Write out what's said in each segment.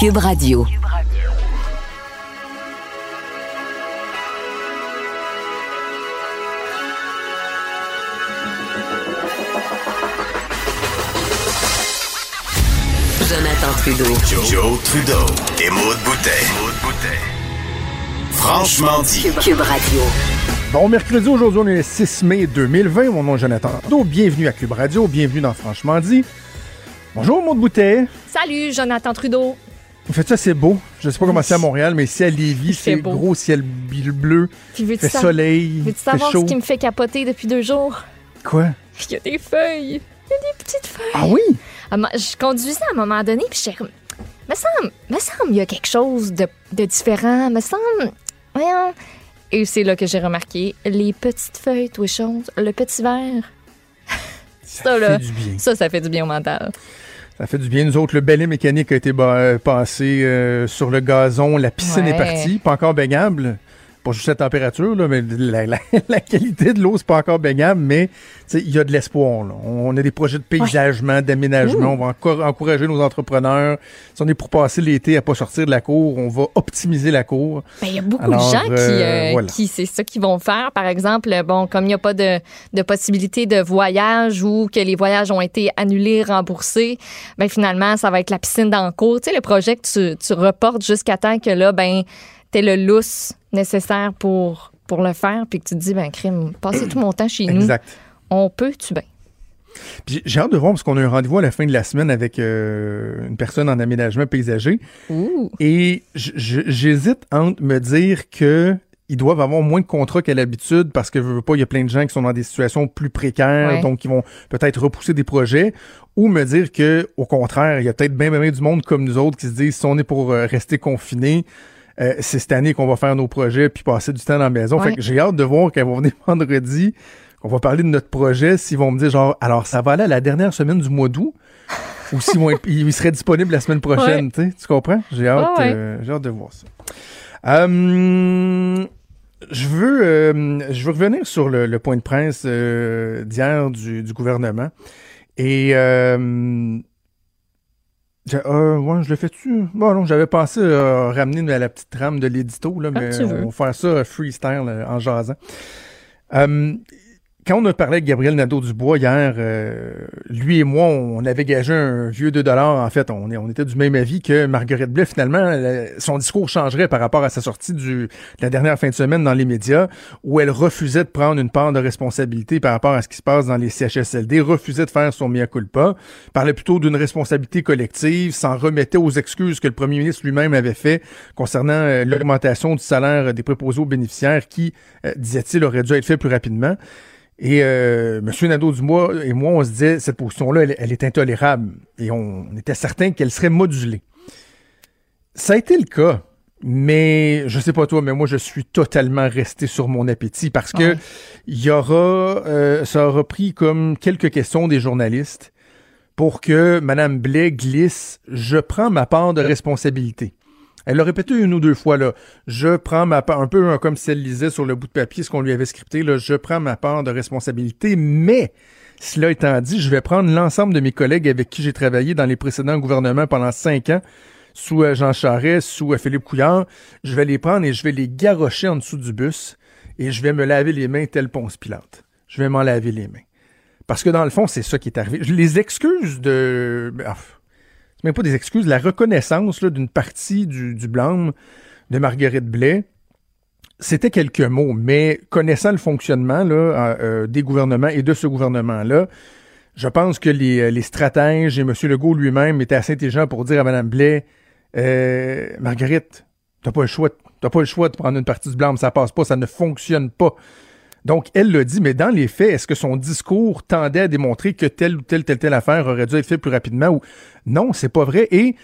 Cube Radio. Jonathan Trudeau. Joe, Trudeau. Et Maude Boutet. Franchement dit. Cube Radio. Bon, mercredi, aujourd'hui, on est le 6 mai 2020. Mon nom est Jonathan Trudeau. Bienvenue à Cube Radio. Bienvenue dans Franchement dit. Bonjour, Maude Boutet. Salut, Jonathan Trudeau. En fait, ça, c'est beau. Je sais pas comment c'est à Montréal, mais ici à Lévis, c'est beau. gros ciel bleu. Puis veux-tu fait sa- soleil. veux-tu fait savoir chaud. ce qui me fait capoter depuis deux jours? Quoi? Il y a des feuilles. Il y a des petites feuilles. Ah oui? À ma- Je conduisais à un moment donné, puis j'étais comme, me semble, me semble, il y a quelque chose de, de différent. Me semble, voyons. Et c'est là que j'ai remarqué les petites feuilles, tout choses, le petit verre. Ça, là, fait du bien. ça, ça fait du bien au mental. Ça fait du bien. Nous autres, le balai mécanique a été euh, passé euh, sur le gazon. La piscine Ouais. est partie. Pas encore baignable. Pas juste la température, là, mais la, la- la qualité de l'eau, c'est pas encore baignable, mais il y a de l'espoir. On a des projets de paysagement, d'aménagement. On va encore encourager nos entrepreneurs. Si on est pour passer l'été à pas sortir de la cour, on va optimiser la cour. Ben, Il y a beaucoup Alors, de gens qui, euh, euh, voilà. qui c'est ça qu'ils vont faire. Par exemple, bon, comme il n'y a pas de, de possibilité de voyage ou que les voyages ont été annulés, remboursés, ben finalement, ça va être la piscine dans le cours. Tu sais, le projet que tu, tu reportes jusqu'à temps que là, ben, t'aies le lousse nécessaire pour, pour le faire, puis que tu te dis, ben, crime, passer tout mon temps chez nous, Exact. on peut-tu bien? Puis J'ai hâte de voir parce qu'on a un rendez-vous à la fin de la semaine avec euh, une personne en aménagement paysager. Ouh. Et j'hésite entre me dire que ils doivent avoir moins de contrats qu'à l'habitude parce que je veux pas, il y a plein de gens qui sont dans des situations plus précaires, Ouais. donc ils vont peut-être repousser des projets, ou me dire que au contraire, il y a peut-être bien, bien, bien du monde comme nous autres qui se disent si on est pour euh, rester confinés, euh, c'est cette année qu'on va faire nos projets puis passer du temps dans la maison. Ouais. Fait que j'ai hâte de voir ils vont venir vendredi, qu'on va parler de notre projet, s'ils vont me dire genre alors ça va aller à la dernière semaine du mois d'août. ou s'ils vont être- ils seraient disponibles la semaine prochaine, tu sais, tu comprends? J'ai hâte, ouais. euh, j'ai hâte de voir ça. Euh, je veux, euh, je veux revenir sur le, le point de presse euh, d'hier du, du gouvernement. Et euh, euh, ouais, je le fais-tu? Bon, non, j'avais pensé euh, ramener la petite trame de l'édito, là, mais on va faire ça euh, freestyle euh, en jasant. Euh, quand on a parlé avec Gabriel Nadeau-Dubois hier, euh, lui et moi, on avait gagé un vieux 2 En fait, on, on était du même avis que Marguerite Blais, finalement, son discours changerait par rapport à sa sortie du, de la dernière fin de semaine dans les médias, où elle refusait de prendre une part de responsabilité par rapport à ce qui se passe dans les CHSLD, refusait de faire son mea culpa, parlait plutôt d'une responsabilité collective, s'en remettait aux excuses que le premier ministre lui-même avait fait concernant euh, l'augmentation du salaire des préposés aux bénéficiaires qui, euh, disait-il, aurait dû être fait plus rapidement. Et euh, M. Nadeau-Dubois et moi, on se disait, cette position-là, elle, elle est intolérable. Et on, on était certain qu'elle serait modulée. Ça a été le cas. Mais je sais pas toi, mais moi je suis totalement resté sur mon appétit parce que Ouais. il y aura, euh, ça aura pris comme quelques questions des journalistes pour que Mme Blais glisse. Je prends ma part de responsabilité. Elle l'a répété une ou deux fois là. Je prends ma part, un peu hein, comme si elle lisait sur le bout de papier ce qu'on lui avait scripté là. Je prends ma part de responsabilité, mais cela étant dit, je vais prendre l'ensemble de mes collègues avec qui j'ai travaillé dans les précédents gouvernements pendant cinq ans, sous euh, Jean Charest, sous euh, Philippe Couillard. Je vais les prendre et je vais les garrocher en dessous du bus et je vais me laver les mains tel Ponce Pilate. Je vais m'en laver les mains. Parce que dans le fond, c'est ça qui est arrivé. Je- Les excuses de... ben, ah, même pas des excuses, la reconnaissance d'une partie du, du blâme de Marguerite Blais, c'était quelques mots, mais connaissant le fonctionnement euh, euh, des gouvernements et de ce gouvernement-là, je pense que les, euh, les stratèges et M. Legault lui-même étaient assez intelligents pour dire à Mme Blais Marguerite, t'as pas le choix, pas le choix de prendre une partie du blâme, ça passe pas, ça ne fonctionne pas. Donc, elle l'a dit, mais dans les faits, est-ce que son discours tendait à démontrer que telle ou telle, telle, telle affaire aurait dû être faite plus rapidement ou non, c'est pas vrai. Et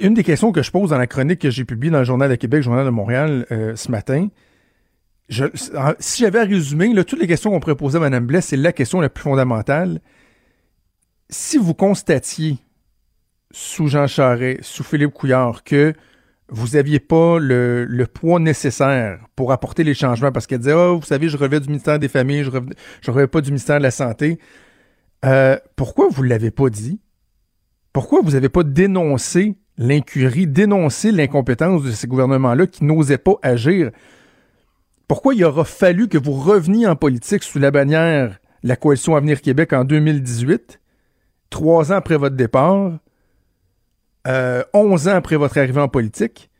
une des questions que je pose dans la chronique que j'ai publiée dans le Journal de Québec, Journal de Montréal euh, ce matin, si j'avais à résumer, toutes les questions qu'on pourrait poser à Mme Blais, c'est la question la plus fondamentale. Si vous constatiez sous Jean Charest, sous Philippe Couillard, que vous aviez pas le, poids nécessaire pour apporter les changements, parce qu'elle disait, oh, vous savez, je relevais du ministère des Familles, je je relevais pas du ministère de la Santé. Euh, pourquoi vous l'avez pas dit? Pourquoi vous n'avez pas dénoncé l'incurie, dénoncé l'incompétence de ces gouvernements-là qui n'osaient pas agir? Pourquoi il aura fallu que vous reveniez en politique sous la bannière la coalition Avenir Québec en 2018, trois ans après votre départ, euh, 11 ans après votre arrivée en politique,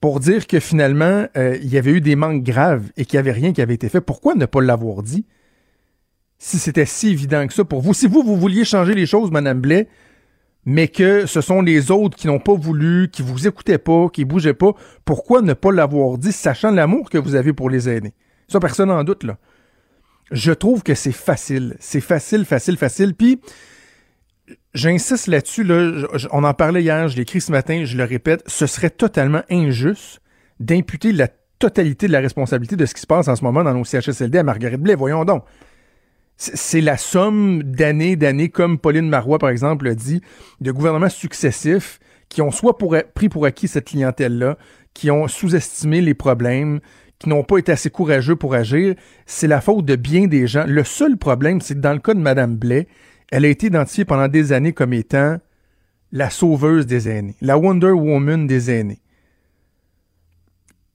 pour dire que finalement, euh, il y avait eu des manques graves et qu'il n'y avait rien qui avait été fait. Pourquoi ne pas l'avoir dit? Si c'était si évident que ça pour vous. Si vous, vous vouliez changer les choses, Madame Blais, mais que ce sont les autres qui n'ont pas voulu, qui vous écoutaient pas, qui bougeaient pas, pourquoi ne pas l'avoir dit, sachant l'amour que vous avez pour les aînés? Ça, personne n'en doute, là. Je trouve que c'est facile. C'est facile, facile, facile. Puis, j'insiste là-dessus, là, on en parlait hier, je l'ai écrit ce matin, je le répète, ce serait totalement injuste d'imputer la totalité de la responsabilité de ce qui se passe en ce moment dans nos CHSLD à Marguerite Blais. Voyons donc. C'est la somme d'années, d'années, comme Pauline Marois, par exemple, l'a dit, de gouvernements successifs qui ont soit pris pour acquis cette clientèle-là, qui ont sous-estimé les problèmes, qui n'ont pas été assez courageux pour agir. C'est la faute de bien des gens. Le seul problème, c'est que dans le cas de Mme Blais, elle a été identifiée pendant des années comme étant la sauveuse des aînés, la Wonder Woman des aînés.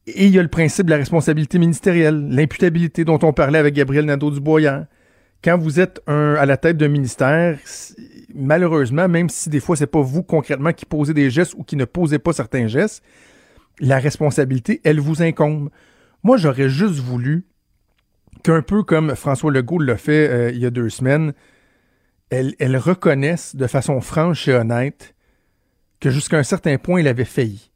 Et il y a le principe de la responsabilité ministérielle, l'imputabilité dont on parlait avec Gabriel Nadeau-Dubois Quand vous êtes un, à la tête d'un ministère, malheureusement, même si des fois c'est pas vous concrètement qui posez des gestes ou qui ne posez pas certains gestes, la responsabilité, elle vous incombe. Moi, j'aurais juste voulu qu'un peu comme François Legault l'a fait euh, il y a deux semaines, elle, reconnaisse de façon franche et honnête que jusqu'à un certain point, il avait failli.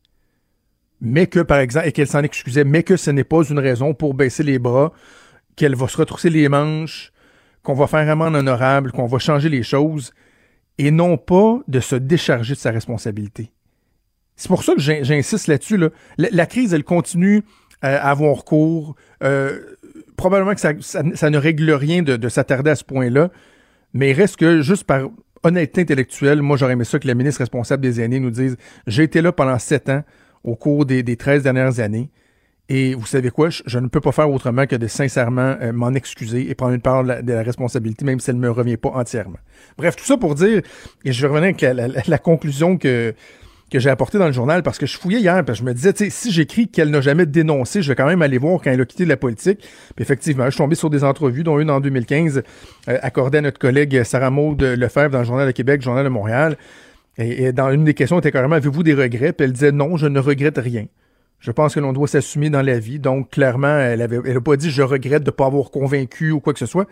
Mais que, par exemple, et qu'elle s'en excusait, mais que ce n'est pas une raison pour baisser les bras, qu'elle va se retrousser les manches, qu'on va faire amende honorable, qu'on va changer les choses, et non pas de se décharger de sa responsabilité. C'est pour ça que j'insiste là-dessus. La, crise, elle continue euh, à avoir cours. Euh, probablement que ça, ne règle rien de s'attarder à ce point-là. Mais il reste que, juste par honnêteté intellectuelle, moi, j'aurais aimé ça que la ministre responsable des aînés nous dise J'ai été là pendant sept ans au cours des, des 13 dernières années. Et vous savez quoi, je, ne peux pas faire autrement que de sincèrement euh, m'en excuser et prendre une part de la, responsabilité, même si elle ne me revient pas entièrement. Bref, tout ça pour dire, et je vais revenir avec la conclusion que, que j'ai apporté dans le journal parce que je fouillais hier, parce que je me disais, si j'écris qu'elle n'a jamais dénoncé, je vais quand même aller voir quand elle a quitté la politique. Puis effectivement, je suis tombé sur des entrevues, dont une en 2015, euh, accordée à notre collègue Sarah Maud Lefebvre dans le Journal de Québec, Journal de Montréal. Et, dans une des questions, était carrément, avez-vous des regrets? Puis elle disait, non, je ne regrette rien. Je pense que l'on doit s'assumer dans la vie. Donc, clairement, elle avait, elle a pas dit, je regrette de ne pas avoir convaincu ou quoi que ce soit.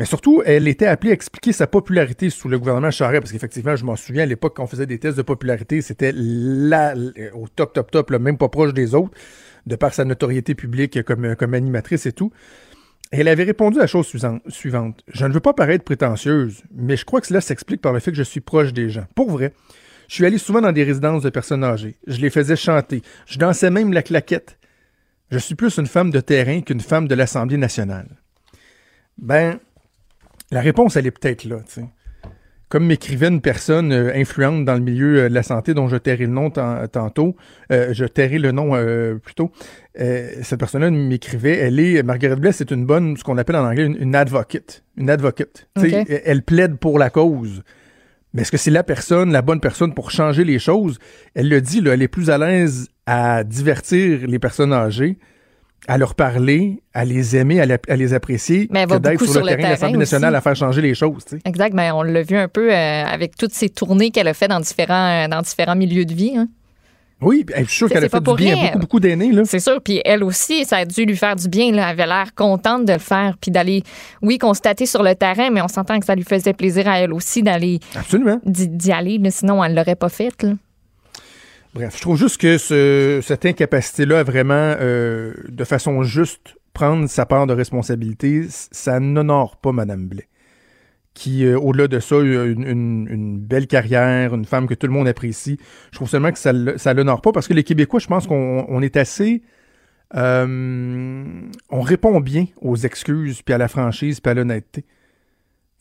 Mais surtout, elle était appelée à expliquer sa popularité sous le gouvernement Charest, parce qu'effectivement, je m'en souviens, à l'époque, quand on faisait des tests de popularité, c'était là, au top, top, top, même pas proche des autres, de par sa notoriété publique comme, comme animatrice et tout. Et elle avait répondu à la chose suivante. Je ne veux pas paraître prétentieuse, mais je crois que cela s'explique par le fait que je suis proche des gens. Pour vrai. Je suis allé souvent dans des résidences de personnes âgées. Je les faisais chanter. Je dansais même la claquette. Je suis plus une femme de terrain qu'une femme de l'Assemblée nationale. Ben, la réponse, elle est peut-être là. Comme m'écrivait une personne euh, influente dans le milieu euh, de la santé dont je tairai le nom tantôt, euh, je tairai le nom plutôt, cette personne-là m'écrivait, elle est, Margaret Bless c'est une bonne, ce qu'on appelle en anglais, une, advocate. Une advocate. Elle plaide pour la cause. Mais est-ce que c'est la personne, la bonne personne pour changer les choses? Elle le dit, là, elle est plus à l'aise à divertir les personnes âgées à leur parler, à les aimer, à, les apprécier, mais que d'être sur, le, terrain, de l'Assemblée nationale à faire changer les choses. Exact, mais on l'a vu un peu euh, avec toutes ces tournées qu'elle a fait dans différents, euh, dans différents milieux de vie. Hein. Oui, je suis sûr qu'elle a fait du bien à beaucoup, beaucoup d'aînés. C'est sûr, puis elle aussi, ça a dû lui faire du bien. Elle avait l'air contente de le faire, puis d'aller, oui, constater sur le terrain, mais on s'entend que ça lui faisait plaisir à elle aussi d'aller... Absolument. D'y aller, sinon elle ne l'aurait pas fait. Bref, je trouve juste que ce, cette incapacité-là vraiment, euh, de façon juste, prendre sa part de responsabilité, ça n'honore pas Mme Blais, qui, euh, au-delà de ça, a une, une, belle carrière, une femme que tout le monde apprécie. Je trouve seulement que ça ne l'honore pas parce que les Québécois, je pense qu'on on est assez... Euh, on répond bien aux excuses, puis à la franchise, puis à l'honnêteté.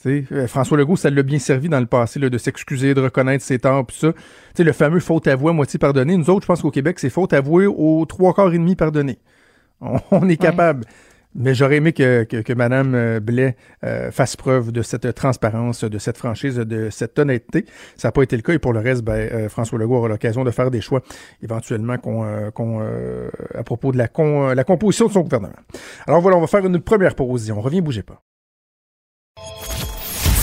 Euh, François Legault, ça l'a bien servi dans le passé de s'excuser, de reconnaître ses torts, puis ça. le fameux faute avouée à moitié pardonnée. Nous autres, je pense qu'au Québec, c'est faute avouée aux trois quarts et demi pardonnée. On, est capable. Mais j'aurais aimé que, que, que Mme Blais fasse preuve de cette transparence, de cette franchise, de cette honnêteté. Ça n'a pas été le cas. Et pour le reste, ben, François Legault aura l'occasion de faire des choix éventuellement qu'on, qu'on à propos de la, con, la composition de son gouvernement. Alors voilà, on va faire une première pause. On revient, bougez pas.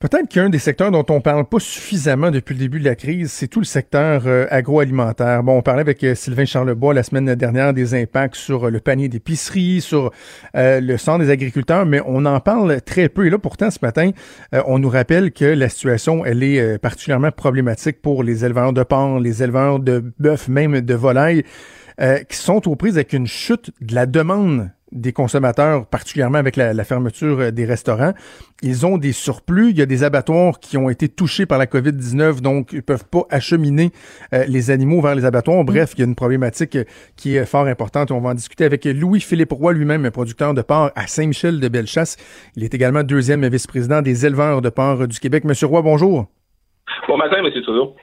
Peut-être qu'un des secteurs dont on parle pas suffisamment depuis le début de la crise, c'est tout le secteur euh, agroalimentaire. Bon, on parlait avec euh, Sylvain Charlebois la semaine dernière des impacts sur euh, le panier d'épicerie, sur le sang des agriculteurs, mais on en parle très peu. Et là, pourtant, ce matin, on nous rappelle que la situation, elle est particulièrement problématique pour les éleveurs de porc, les éleveurs de bœuf, même de volailles, qui sont aux prises avec une chute de la demande des consommateurs, particulièrement avec la, fermeture euh, des restaurants. Ils ont des surplus. Il y a des abattoirs qui ont été touchés par la COVID-19, donc ils peuvent pas acheminer euh, les animaux vers les abattoirs. Bref, il y a une problématique euh, qui est fort importante. On va en discuter avec Louis-Philippe Roy, lui-même producteur de porc à Saint-Michel de Bellechasse. Il est également deuxième vice-président des éleveurs de porc du Québec. Monsieur Roy, bonjour. Bon matin, Monsieur Trudeau.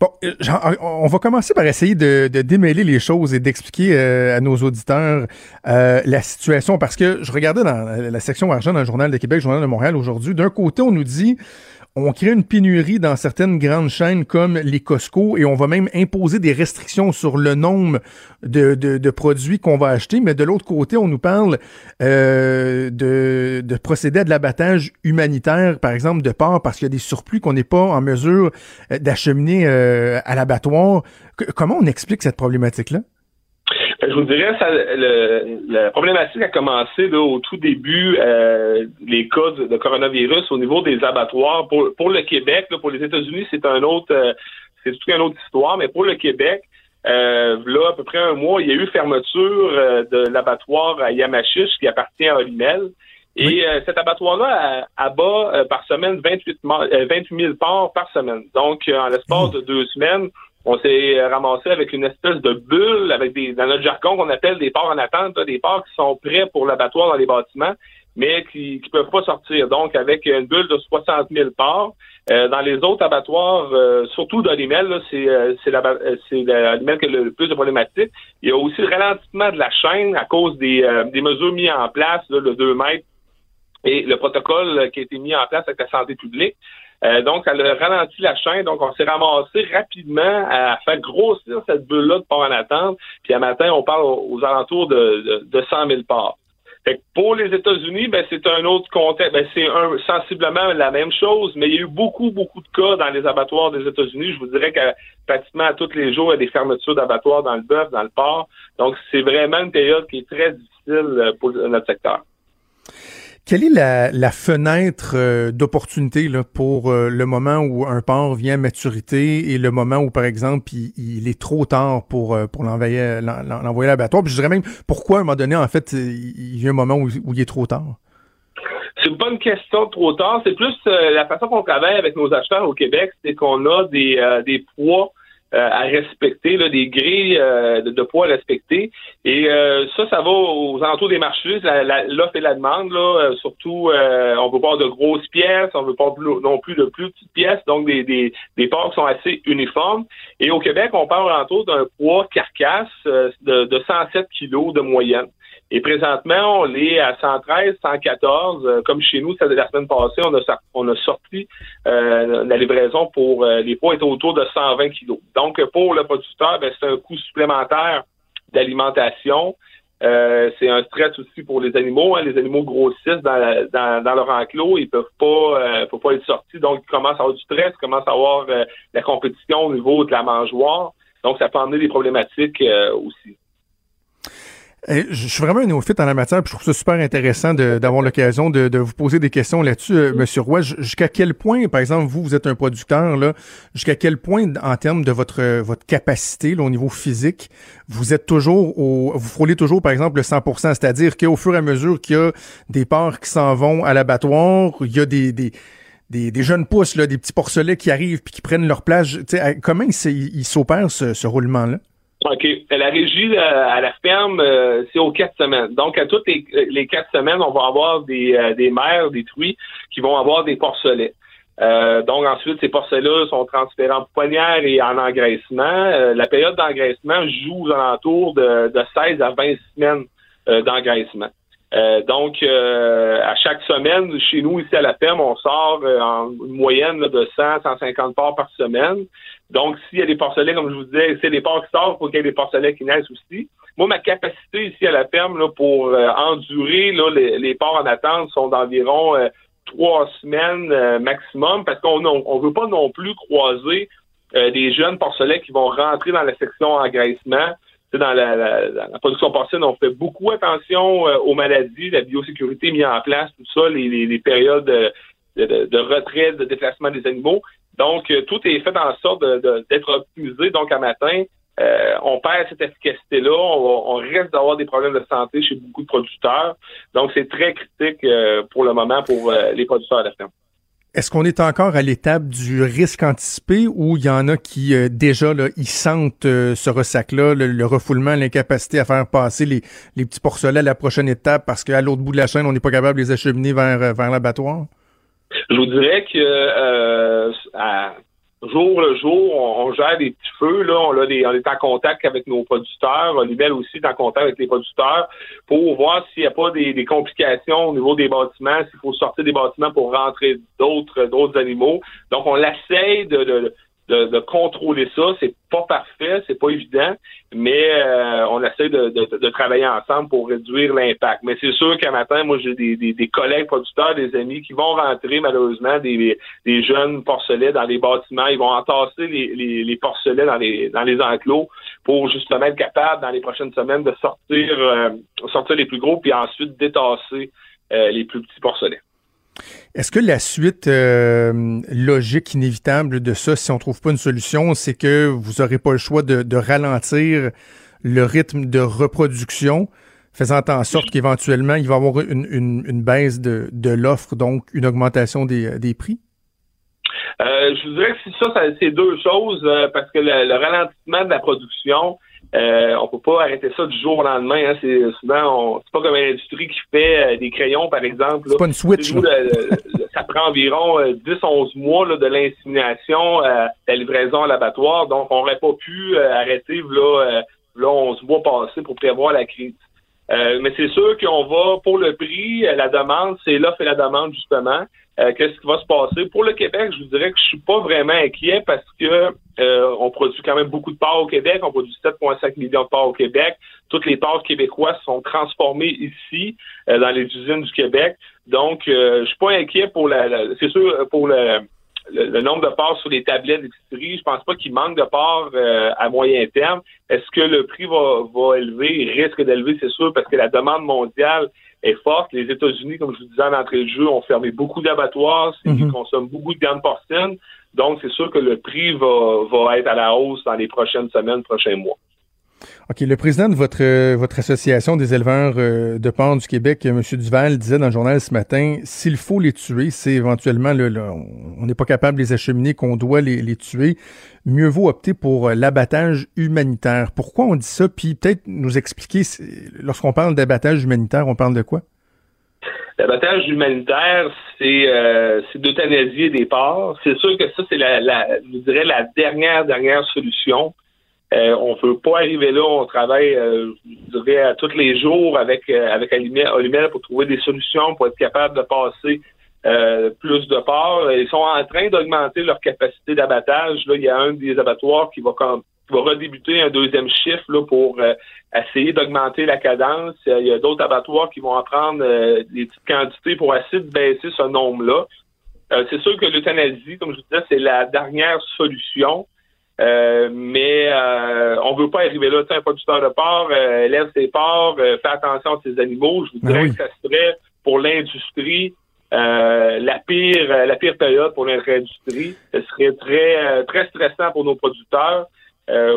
Bon, euh, on va commencer par essayer de, démêler les choses et d'expliquer euh, à nos auditeurs euh, la situation parce que je regardais dans la section argent dans le Journal de Québec, le Journal de Montréal aujourd'hui. D'un côté, on nous dit on crée une pénurie dans certaines grandes chaînes comme les Costco et on va même imposer des restrictions sur le nombre de, de, produits qu'on va acheter. Mais de l'autre côté, on nous parle euh, de, de procéder à de l'abattage humanitaire, par exemple, de porc, parce qu'il y a des surplus qu'on n'est pas en mesure euh, d'acheminer euh, à l'abattoir. Comment on explique cette problématique-là? Je vous dirais, ça, le, la problématique a commencé là, au tout début, euh, les cas de, coronavirus au niveau des abattoirs. Pour, pour le Québec, là, pour les États-Unis, c'est un autre, euh, c'est toute une autre histoire, mais pour le Québec, euh, là, à peu près un mois, il y a eu fermeture euh, de l'abattoir à Yamachiche qui appartient à Olimel. Et euh, cet abattoir-là abat par semaine 28, 28 000 porcs par semaine. Donc, en l'espace de deux semaines, on s'est ramassé avec une espèce de bulle, avec des, dans notre jargon qu'on appelle des ports en attente, des ports qui sont prêts pour l'abattoir dans les bâtiments, mais qui ne peuvent pas sortir. Donc, avec une bulle de 60 000 ports. Euh, dans les autres abattoirs, euh, surtout dans c'est euh, l'animal qui a le plus de. Il y a aussi le ralentissement de la chaîne à cause des, des mesures mises en place, le 2 mètres, et le protocole qui a été mis en place avec la santé publique. Euh, donc, ça a ralenti la chaîne. Donc, on s'est ramassé rapidement à faire grossir cette bulle-là de port en attente. Puis, à matin, on parle aux, alentours de, de, 100 000 parts. Fait pour les États-Unis, ben, c'est un autre contexte. Ben, c'est sensiblement la même chose, mais il y a eu beaucoup, beaucoup de cas dans les abattoirs des États-Unis. Je vous dirais que pratiquement tous les jours, il y a des fermetures d'abattoirs dans le bœuf, dans le porc. Donc, c'est vraiment une période qui est très difficile euh, pour notre secteur. Quelle est la, fenêtre euh, d'opportunité pour euh, le moment où un porc vient à maturité et le moment où, par exemple, il, est trop tard pour, euh, pour l'envoyer, à l'abattoir? Puis je dirais même pourquoi, à un moment donné, en fait, il y a un moment où, il est trop tard? C'est une bonne question trop tard. C'est plus la façon qu'on travaille avec nos acheteurs au Québec, c'est qu'on a des, des poids à respecter, là, des grilles euh, de, poids à respecter. Et euh, ça, ça va aux alentours des marchés, l'offre et la demande. Là, surtout, on veut pas de grosses pièces, on veut pas non plus de plus petites pièces, donc des, des, des ports qui sont assez uniformes. Et au Québec, on parle alentour d'un poids carcasse de, de 107 kilos de moyenne. Et présentement, on est à 113, 114. Euh, comme chez nous, la semaine passée, on a, on a sorti euh, la livraison pour euh, les poids étaient autour de 120 kilos. Donc, pour le producteur, ben, c'est un coût supplémentaire d'alimentation. c'est un stress aussi pour les animaux. Hein. Les animaux grossissent dans, dans, leur enclos, ils peuvent pas, peuvent pas être sortis, donc ils commencent à avoir du stress, ils commencent à avoir la compétition au niveau de la mangeoire. Donc, ça peut amener des problématiques aussi. Je suis vraiment un néophyte en la matière, puis je trouve ça super intéressant d'avoir l'occasion de, vous poser des questions là-dessus, euh, Monsieur Roy. Jusqu'à quel point, par exemple, vous, vous êtes un producteur, là, jusqu'à quel point, en termes de votre votre capacité au niveau physique, vous êtes toujours au, vous frôlez toujours, par exemple, le 100%, c'est-à-dire qu'au fur et à mesure qu'il y a des porcs qui s'en vont à l'abattoir, il y a des, des des, jeunes pousses, là, des petits porcelets qui arrivent puis qui prennent leur place. comment ils s'opèrent ce roulement-là? OK. La régie à la ferme, c'est aux quatre semaines. Donc, à toutes les, quatre semaines, on va avoir des, des mères, des truies qui vont avoir des porcelets. Euh, donc ensuite, ces porcelets sont transférés en poignard et en engraissement. Euh, la période d'engraissement joue aux alentours de, de 16 à 20 semaines euh, d'engraissement. donc, à chaque semaine, chez nous, ici à la ferme, on sort en moyenne de 100, 150 porcs par semaine. Donc, s'il y a des porcelets, comme je vous disais, c'est des porcs qui sortent, pour qu'il y ait des porcelets qui naissent aussi. Moi, ma capacité ici à la ferme là, pour endurer là, les, les porcs en attente sont d'environ trois semaines euh, maximum parce qu'on on veut pas non plus croiser euh, des jeunes porcelets qui vont rentrer dans la section engraissement. dans la, production porcine, on fait beaucoup attention euh, aux maladies, la biosécurité mise en place, tout ça, les, périodes de, de, retrait, de déplacement des animaux. Donc, tout est fait en sorte d'être optimisé. Donc, à matin, euh, on perd cette efficacité-là, on, risque d'avoir des problèmes de santé chez beaucoup de producteurs. Donc, c'est très critique euh, pour le moment pour euh, les producteurs de ferme. Est-ce qu'on est encore à l'étape du risque anticipé ou il y en a qui déjà là, ils sentent ce ressac-là, le, refoulement, l'incapacité à faire passer les, petits porcelets à la prochaine étape parce qu'à l'autre bout de la chaîne, on n'est pas capable de les acheminer vers, vers l'abattoir? Je vous dirais que à, jour le jour, on, gère des petits feux. Là, on, est en contact avec nos producteurs. Olivelle aussi est en contact avec les producteurs pour voir s'il n'y a pas des, complications au niveau des bâtiments, s'il faut sortir des bâtiments pour rentrer d'autres animaux. Donc, on l'essaye de, de, contrôler ça. C'est pas parfait, c'est pas évident, mais euh, on essaie de, de, travailler ensemble pour réduire l'impact. Mais c'est sûr qu'à matin, moi, j'ai des, des, collègues producteurs, des amis qui vont rentrer malheureusement des, des jeunes porcelets dans les bâtiments. Ils vont entasser les, les, les, porcelets dans les dans les enclos pour justement être capable dans les prochaines semaines de sortir euh, sortir les plus gros puis ensuite détasser euh, les plus petits porcelets. Est-ce que la suite euh, logique, inévitable de ça, si on trouve pas une solution, c'est que vous n'aurez pas le choix de, ralentir le rythme de reproduction, faisant en sorte qu'éventuellement, il va y avoir une, baisse de, l'offre, donc une augmentation des, prix? Euh, je vous dirais que ça, c'est deux choses, euh, parce que le, ralentissement de la production, euh, on peut pas arrêter ça du jour au lendemain. Hein. C'est souvent, c'est pas comme une industrie qui fait euh, des crayons, par exemple. C'est pas une switch. ça prend environ 10-11 euh, mois là, de l'insémination à la livraison à l'abattoir. Donc, on n'aurait pas pu arrêter là, là 11 mois passés pour prévoir la crise. mais c'est sûr qu'on va, pour le prix, la demande, c'est l'offre et la demande, justement. Euh, qu'est-ce qui va se passer? Pour le Québec, je vous dirais que je suis pas vraiment inquiet parce que euh, on produit quand même beaucoup de parts au Québec. On produit 7,5 millions de parts au Québec. Toutes les parts québécoises sont transformées ici, euh, dans les usines du Québec. Donc, je suis pas inquiet pour la, c'est sûr, pour le, le, nombre de parts sur les tablettes d'épicerie. Je pense pas qu'il manque de parts à moyen terme. Est-ce que le prix va, va élever? Risque d'élever, c'est sûr, parce que la demande mondiale est forte. Les États-Unis, comme je vous disais en entrée de jeu, ont fermé beaucoup d'abattoirs, ils mhm. consomment beaucoup de viande porcine. Donc, c'est sûr que le prix va, va être à la hausse dans les prochaines semaines, prochains mois. OK. Le président de votre, euh, votre association des éleveurs euh, de porc du Québec, M. Duval, disait dans le journal ce matin, s'il faut les tuer, c'est éventuellement, le, on n'est pas capable de les acheminer, qu'on doit les, les, tuer, mieux vaut opter pour euh, l'abattage humanitaire. Pourquoi on dit ça? Puis peut-être nous expliquer, lorsqu'on parle d'abattage humanitaire, on parle de quoi? L'abattage humanitaire, c'est euh, d'euthanasier des porcs. C'est sûr que ça, c'est la, la dernière, dernière solution. Euh, on ne veut pas arriver là. On travaille, euh, je dirais, tous les jours avec euh, avec Olimel pour trouver des solutions pour être capable de passer euh, plus de parts. Ils sont en train d'augmenter leur capacité d'abattage. Là, il y a un des abattoirs qui va comme va redébuter un deuxième chiffre là, pour essayer d'augmenter la cadence. Il y a d'autres abattoirs qui vont en prendre des petites quantités pour essayer de baisser ce nombre-là. c'est sûr que l'euthanasie, comme je vous disais, c'est la dernière solution. Euh, mais euh, on veut pas arriver là. Un producteur de porc euh, élève ses porcs, fait attention à ses animaux. Je vous ben dirais que ça serait pour l'industrie la pire la pire période pour l'industrie. Ce serait très très stressant pour nos producteurs.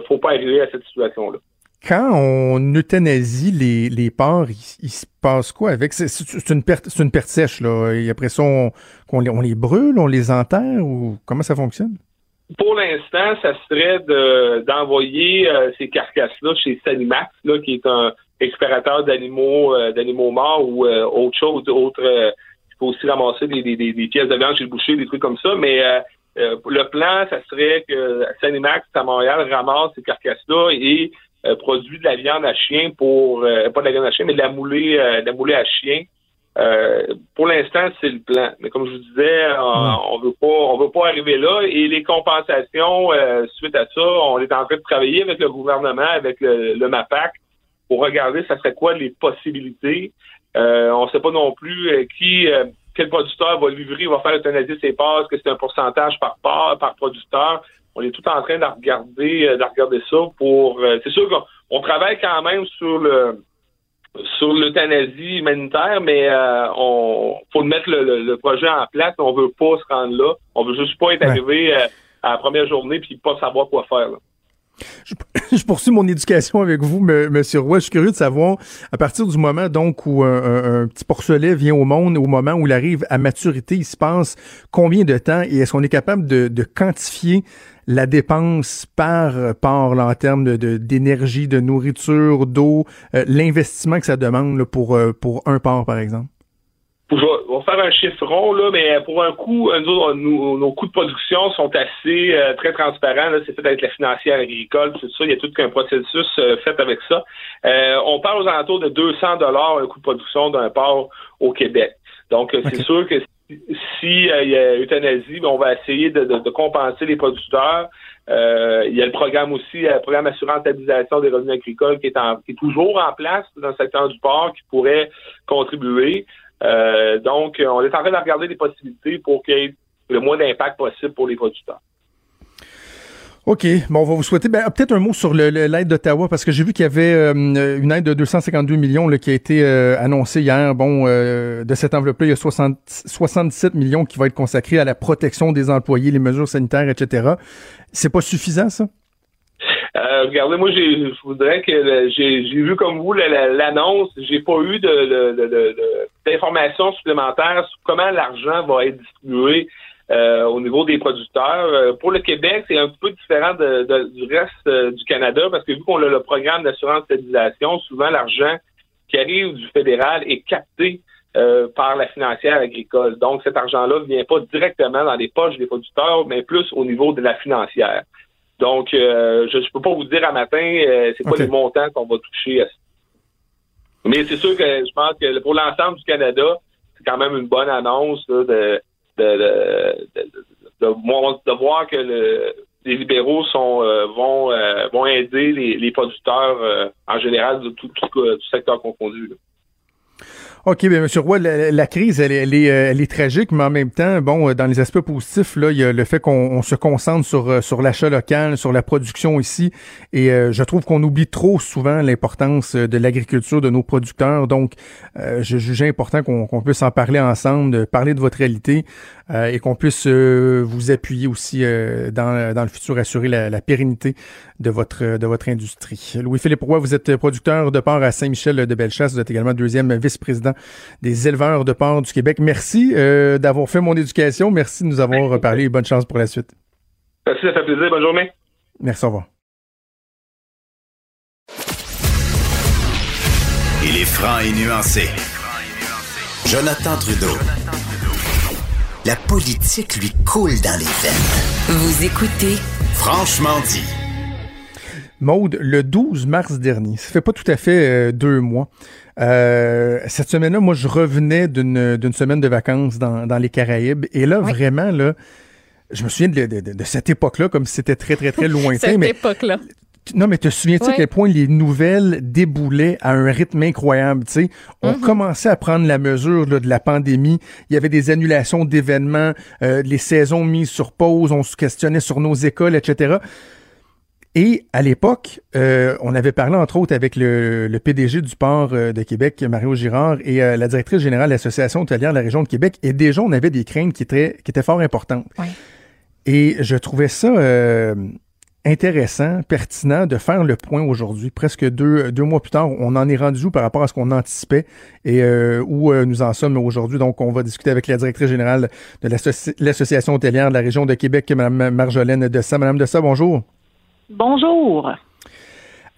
faut pas arriver à cette situation-là. Quand on euthanasie les, les porcs, il, se passe quoi avec? C'est une perte, c'est une perte sèche, là. Et après ça, on, les, on les brûle, on les enterre ou comment ça fonctionne? Pour l'instant, ça serait d'envoyer ces carcasses-là chez Sanimax, là, qui est un expérateur d'animaux d'animaux morts ou autre chose, autre. il faut aussi ramasser des, des, des, pièces de viande chez le boucher, des trucs comme ça, mais le plan, ça serait que Sanimax à Montréal ramasse ces carcasses-là et euh, produit de la viande à chien pour euh, pas de la viande à chien, mais de la moulée, euh, de la moulée à chien. Pour l'instant, c'est le plan. Mais comme je vous disais, on, veut pas, on veut pas arriver là. Et les compensations suite à ça, on est en train de travailler avec le gouvernement, avec le, le MAPAC, pour regarder ça serait quoi les possibilités. on ne sait pas non plus qui, quel producteur va livrer, va faire euthanasier ses parts, est-ce que c'est un pourcentage par part, par producteur on est tout en train de regarder, euh, de regarder ça pour. Euh, c'est sûr qu'on travaille quand même sur le sur l'euthanasie humanitaire, mais euh, on faut mettre le, projet en place. On veut pas se rendre là. On veut juste pas être arrivé à la première journée puis pas savoir quoi faire. Je, poursuis mon éducation avec vous, Monsieur Roy. Je suis curieux de savoir, à partir du moment donc où un, petit porcelet vient au monde, au moment où il arrive à maturité, il se passe combien de temps et est-ce qu'on est capable de, de quantifier la dépense par par en termes de d'énergie, de, nourriture, d'eau, euh, l'investissement que ça demande pour euh, pour un porc par exemple? on va faire un chiffron, là, mais pour un coût, nos, coûts de production sont assez euh, très transparents. C'est fait avec la financière agricole, tout ça. Il y a tout un processus fait avec ça. on parle aux alentours de 200 dollars un coût de production d'un porc au Québec. Donc, c'est sûr que si euh, il y a euthanasie, ben, on va essayer de, compenser les producteurs. Euh, il y a le programme aussi, le programme assurance stabilisation des revenus agricoles qui est, toujours en place dans le secteur du port qui pourrait contribuer. Euh, donc, on est en train de regarder les possibilités pour qu'il y ait le moins d'impact possible pour les producteurs. OK. Bon, on va vous souhaiter ben, peut-être un mot sur l'aide d'Ottawa, parce que j'ai vu qu'il y avait euh, une aide de 252 millions là, qui a été euh, annoncée hier. Bon, euh, de cette enveloppe-là, il y a 60, 77 millions qui vont être consacrés à la protection des employés, les mesures sanitaires, etc. C'est pas suffisant, ça? regardez, moi, je voudrais que j'ai vu comme vous l'annonce. j'ai pas eu d'informations supplémentaires sur comment l'argent va être distribué euh, au niveau des producteurs. Euh, pour le Québec, c'est un peu différent du reste euh, du Canada parce que vu qu'on a le programme d'assurance stabilisation, souvent l'argent qui arrive du fédéral est capté par la financière agricole. Donc, cet argent-là ne vient pas directement dans les poches des producteurs, mais plus au niveau de la financière. Donc, je ne peux pas vous dire à matin c'est quoi les montants qu'on va toucher à ça. Mais c'est sûr que je pense que pour l'ensemble du Canada, c'est quand même une bonne annonce de de, voir que les libéraux sont euh, vont euh, vont aider les, producteurs euh, en général de tout, tout, tout secteur confondu. OK, bien, M. Roy, la, crise, elle, elle, est, elle est tragique, mais en même temps, bon, dans les aspects positifs, là, il y a le fait qu'on se concentre sur, sur l'achat local, sur la production ici, et je trouve qu'on oublie trop souvent l'importance de l'agriculture, de nos producteurs. Donc, je jugeais important qu'on puisse en parler ensemble, de parler de votre réalité. Euh, et qu'on puisse euh, vous appuyer aussi euh, dans, dans, le futur, assurer la, pérennité de votre, de votre industrie. Louis-Philippe Roy, vous êtes producteur de porc à Saint-Michel de Bellechasse. Vous êtes également deuxième vice-président des éleveurs de porc du Québec. Merci d'avoir fait mon éducation. Merci de nous avoir parlé et bonne chance pour la suite. Merci, ça fait plaisir. Bonne journée. Merci, au revoir. Il est franc et nuancé. Jonathan Trudeau. La politique lui coule dans les veines. Vous écoutez Franchement dit. Maude, le 12 mars dernier, ça fait pas tout à fait euh, deux mois. Euh, cette semaine-là, moi, je revenais d'une semaine de vacances dans, les Caraïbes. Et là, vraiment, là, je me souviens de, cette époque-là, comme si c'était très, très, très lointain. cette époque-là. Non, mais te souviens-tu à quel point les nouvelles déboulaient à un rythme incroyable? sais? On mm-hmm. commençait à prendre la mesure de la pandémie. Il y avait des annulations d'événements, euh, les saisons mises sur pause, on se questionnait sur nos écoles, etc. Et à l'époque, euh, on avait parlé entre autres avec le, PDG du port euh, de Québec, Mario Girard, et la directrice générale de l'Association hôtelière de la région de Québec. Et déjà, on avait des craintes qui étaient, qui étaient fort importantes. Et je trouvais ça intéressant, pertinent de faire le point aujourd'hui. Presque deux, deux mois plus tard, on en est rendu où par rapport à ce qu'on anticipait et euh, où euh, nous en sommes aujourd'hui. Donc, on va discuter avec la directrice générale de l'Association hôtelière de la région de Québec, Mme Marjolaine Dessa. Madame Dessa, bonjour. Bonjour.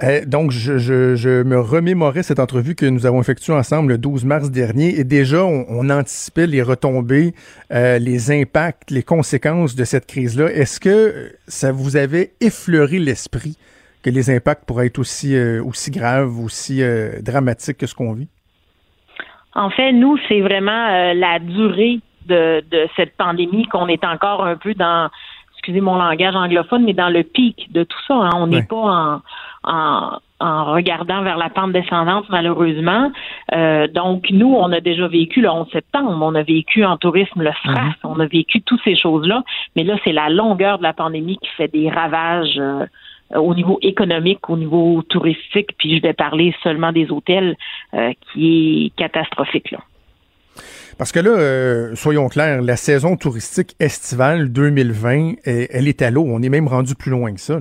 Euh, donc, je, me remémorais cette entrevue que nous avons effectuée ensemble le 12 mars dernier et déjà, on, anticipait les retombées, euh, les impacts, les conséquences de cette crise-là. Est-ce que ça vous avait effleuré l'esprit que les impacts pourraient être aussi, euh, aussi graves, aussi dramatiques que ce qu'on vit? En fait, nous, c'est vraiment la durée de, cette pandémie qu'on est encore un peu dans excusez mon langage anglophone, mais dans le pic de tout ça. Hein. On n'est pas en, en, regardant vers la pente descendante, malheureusement. Euh, donc, nous, on a déjà vécu le 11 septembre, on a vécu en tourisme le SRAS, mhm. on a vécu toutes ces choses-là, mais là, c'est la longueur de la pandémie qui fait des ravages euh, au niveau économique, au niveau touristique, puis je vais parler seulement des hôtels, euh, qui est catastrophique, là. Parce que là, soyons clairs, la saison touristique estivale 2020, elle, est à l'eau. On est même rendu plus loin que ça.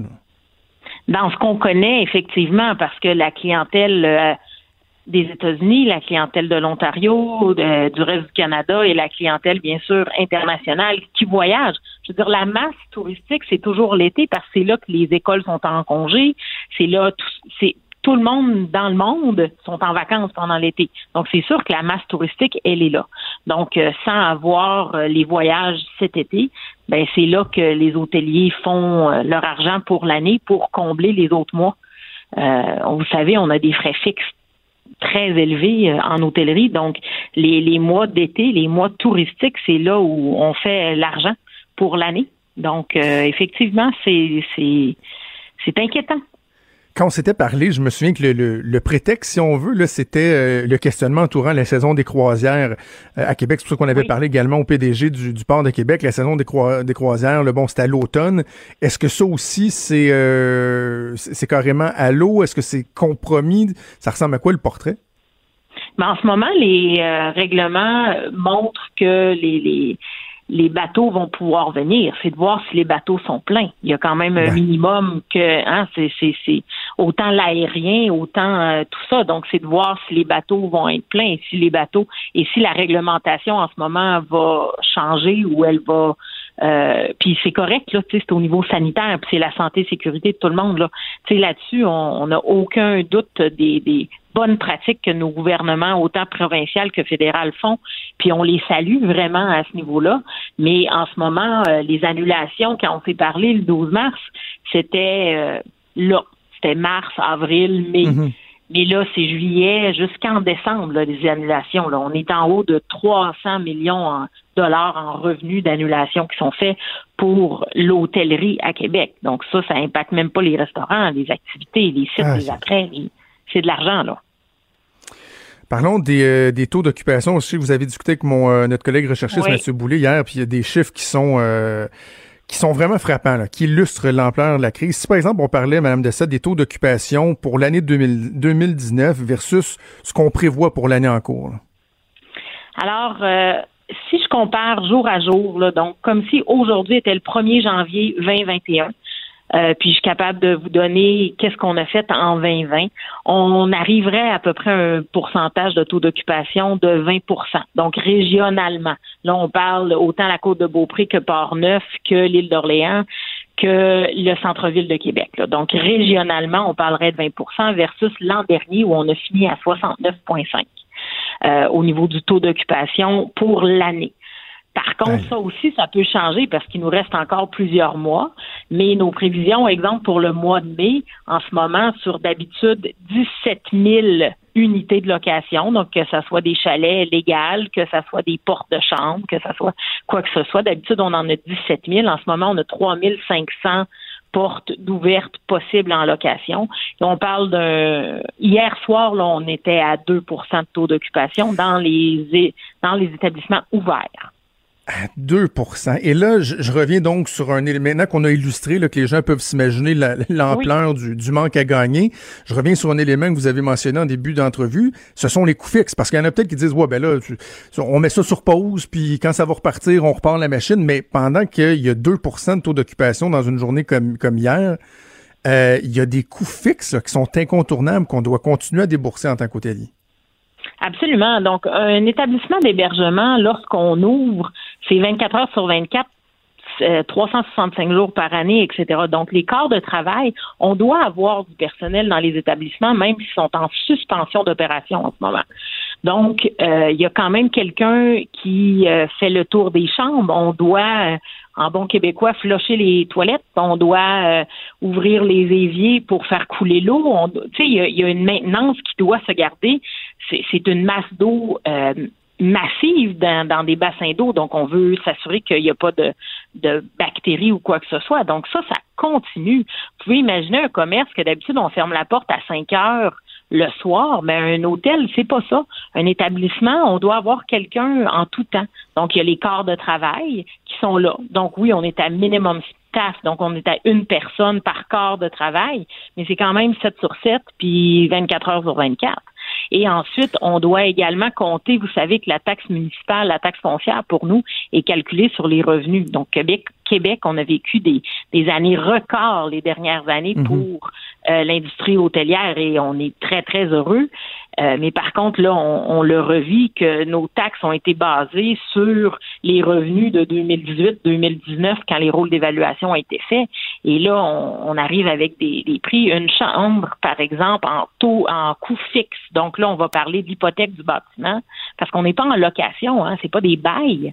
Dans ce qu'on connaît effectivement, parce que la clientèle euh, des États-Unis, la clientèle de l'Ontario, du reste du Canada et la clientèle bien sûr internationale qui voyage. Je veux dire, la masse touristique, c'est toujours l'été parce que c'est là que les écoles sont en congé, c'est là, c'est tout le monde dans le monde sont en vacances pendant l'été. Donc, c'est sûr que la masse touristique, elle est là. Donc, euh, sans avoir euh, les voyages cet été, ben c'est là que les hôteliers font euh, leur argent pour l'année pour combler les autres mois. vous savez, on a des frais fixes très élevés en hôtellerie. Donc, les, les mois d'été, les mois touristiques, c'est là où on fait l'argent pour l'année. Donc, effectivement, c'est c'est inquiétant quand on s'était parlé, je me souviens que le, prétexte, si on veut, c'était euh, le questionnement entourant la saison des croisières euh, à Québec. C'est pour ça qu'on avait parlé également au PDG du, port de Québec. La saison des, des croisières, le bon, c'était à l'automne. Est-ce que ça aussi, c'est euh, c'est carrément à l'eau? Est-ce que c'est compromis? Ça ressemble à quoi le portrait? Ben, en ce moment, les règlements montrent que les les bateaux vont pouvoir venir. C'est de voir si les bateaux sont pleins. Il y a quand même un ben. minimum que hein, c'est, autant l'aérien, autant euh, tout ça. Donc, c'est de voir si les bateaux vont être pleins, si les bateaux et si la réglementation en ce moment va changer ou elle va euh, puis c'est correct, là, c'est au niveau sanitaire, puis c'est la santé sécurité de tout le monde. Là. Là-dessus, on n'a aucun doute des, des, bonnes pratiques que nos gouvernements, autant provincial que fédéral, font, puis on les salue vraiment à ce niveau-là. Mais en ce moment, euh, les annulations, quand on s'est parlé le 12 mars, c'était euh, là. C'était mars, avril, mai. Mm-hmm. Mais là, c'est juillet jusqu'en décembre, là, les annulations. Là. On est en haut de 300 millions de dollars en revenus d'annulation qui sont faits pour l'hôtellerie à Québec. Donc ça, ça impacte même pas les restaurants, les activités, les sites, ah, les après c'est de l'argent, là. Parlons des, euh, taux d'occupation aussi. Vous avez discuté avec mon, euh, notre collègue recherchiste, M. Boulay, hier, puis il y a des chiffres qui sont euh, qui sont vraiment frappants, qui illustrent l'ampleur de la crise. Si par exemple on parlait, Mme Dessette, des taux d'occupation pour l'année 2019 versus ce qu'on prévoit pour l'année en cours. Alors, si je compare jour à jour, donc comme si aujourd'hui était le 1er janvier 2021, euh, puis je suis capable de vous donner qu'est-ce qu'on a fait en 2020. On arriverait à peu près un pourcentage de taux d'occupation de 20% Donc régionalement. Là, on parle autant la côte de Beaupré que Port-Neuf, que l'île d'Orléans, que le centre-ville de Québec. Donc régionalement, on parlerait de 20% versus l'an dernier où on a fini à 69,5 euh, au niveau du taux d'occupation pour l'année. Par contre, ça aussi, ça peut changer parce qu'il nous reste encore plusieurs mois. Mais nos prévisions, exemple pour le mois de mai, en ce moment, sur d'habitude 17 000 unités de location, donc que ce soit des chalets légaux, que ce soit des portes de chambre, que ce soit quoi que ce soit. D'habitude, on en a 17 000. En ce moment, on a 3 500 portes d'ouvertes possibles en location. Et on parle d'un hier soir, là, on était à 2% de taux d'occupation dans les dans les établissements ouverts. À 2% Et là, je, reviens donc sur un élément, maintenant qu'on a illustré, là, que les gens peuvent s'imaginer l'ampleur du, du, manque à gagner, je reviens sur un élément que vous avez mentionné en début d'entrevue, ce sont les coûts fixes. Parce qu'il y en a peut-être qui disent, ouais, ben là, on met ça sur pause, puis quand ça va repartir, on repart la machine. Mais pendant qu'il y a 2% de taux d'occupation dans une journée comme, comme hier, euh, il y a des coûts fixes qui sont incontournables qu'on doit continuer à débourser en tant qu'hôtelier. Absolument. Donc, un établissement d'hébergement, lorsqu'on ouvre, c'est 24 heures sur 24, 365 euh, jours par année, etc. Donc, les corps de travail, on doit avoir du personnel dans les établissements, même s'ils sont en suspension d'opération en ce moment. Donc, euh, il y a quand même quelqu'un qui fait le tour des chambres. On doit en bon québécois, flocher les toilettes. On doit euh, ouvrir les éviers pour faire couler l'eau. Tu sais, il y, a une maintenance qui doit se garder. C'est une masse d'eau euh, massive dans, des bassins d'eau. Donc, on veut s'assurer qu'il n'y a pas de, de bactéries ou quoi que ce soit. Donc, ça, ça continue. Vous pouvez imaginer un commerce que d'habitude, on ferme la porte à 5 heures le soir, mais un hôtel, c'est pas ça. Un établissement, on doit avoir quelqu'un en tout temps. Donc, il y a les corps de travail qui sont là. Donc, oui, on est à minimum staff, donc on est à une personne par corps de travail, mais c'est quand même 7 sur 7, puis 24 heures sur 24. Et ensuite, on doit également compter, vous savez que la taxe municipale, la taxe foncière pour nous est calculée sur les revenus. Donc, Québec, Québec, on a vécu des, des années records les dernières années mhm. pour euh, l'industrie hôtelière et on est très, très heureux. Euh, mais par contre, là, on, on, le revit que nos taxes ont été basées sur les revenus de 2018-2019 quand les rôles d'évaluation ont été faits. Et là, on, arrive avec des, des, prix. Une chambre, par exemple, en taux, en coût fixe. Donc là, on va parler d'hypothèque du bâtiment parce qu'on n'est pas en location, hein, c'est pas des bails.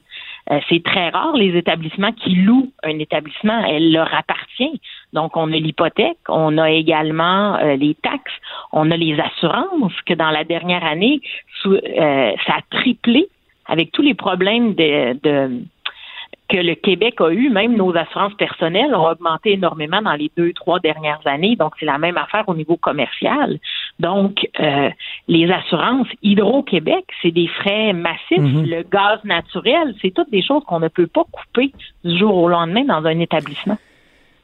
Euh, c'est très rare les établissements qui louent un établissement, elle leur appartient. Donc on a l'hypothèque, on a également euh, les taxes, on a les assurances que dans la dernière année, euh, ça a triplé avec tous les problèmes de, de que le Québec a eu, même nos assurances personnelles ont augmenté énormément dans les deux, trois dernières années. Donc, c'est la même affaire au niveau commercial. Donc, euh, les assurances Hydro-Québec, c'est des frais massifs. Mm-hmm. Le gaz naturel, c'est toutes des choses qu'on ne peut pas couper du jour au lendemain dans un établissement.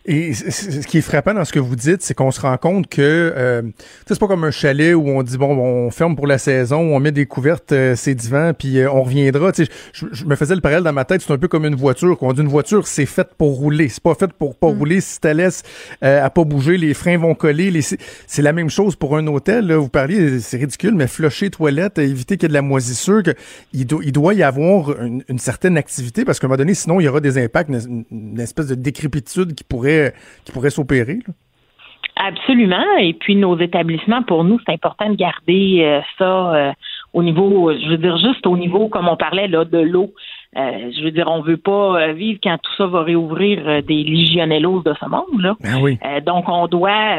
Et ce qui est frappant dans ce que vous dites, c'est qu'on se rend compte que euh, c'est pas comme un chalet où on dit bon, on ferme pour la saison, on met des couvertes, euh, c'est divin, puis euh, on reviendra. Tu sais, je, me faisais le parallèle dans ma tête, c'est un peu comme une voiture. Qu'on dit une voiture, c'est faite pour rouler, c'est pas fait pour pas mm. rouler. Si tu laisses euh, à pas bouger, les freins vont coller. Les, c'est la même chose pour un hôtel. Là. Vous parliez, c'est ridicule, mais flusher toilette, éviter qu'il y ait de la moisissure, que il, il doit y avoir une, certaine activité parce qu'à un moment donné, sinon il y aura des impacts, une espèce de décrépitude qui pourrait qui pourrait s'opérer. Absolument. Et puis nos établissements, pour nous, c'est important de garder euh, ça euh, au niveau, je veux dire juste au niveau, comme on parlait là, de l'eau. Euh, je veux dire, on veut pas vivre quand tout ça va réouvrir des légionellos de ce monde là. Ben donc on doit,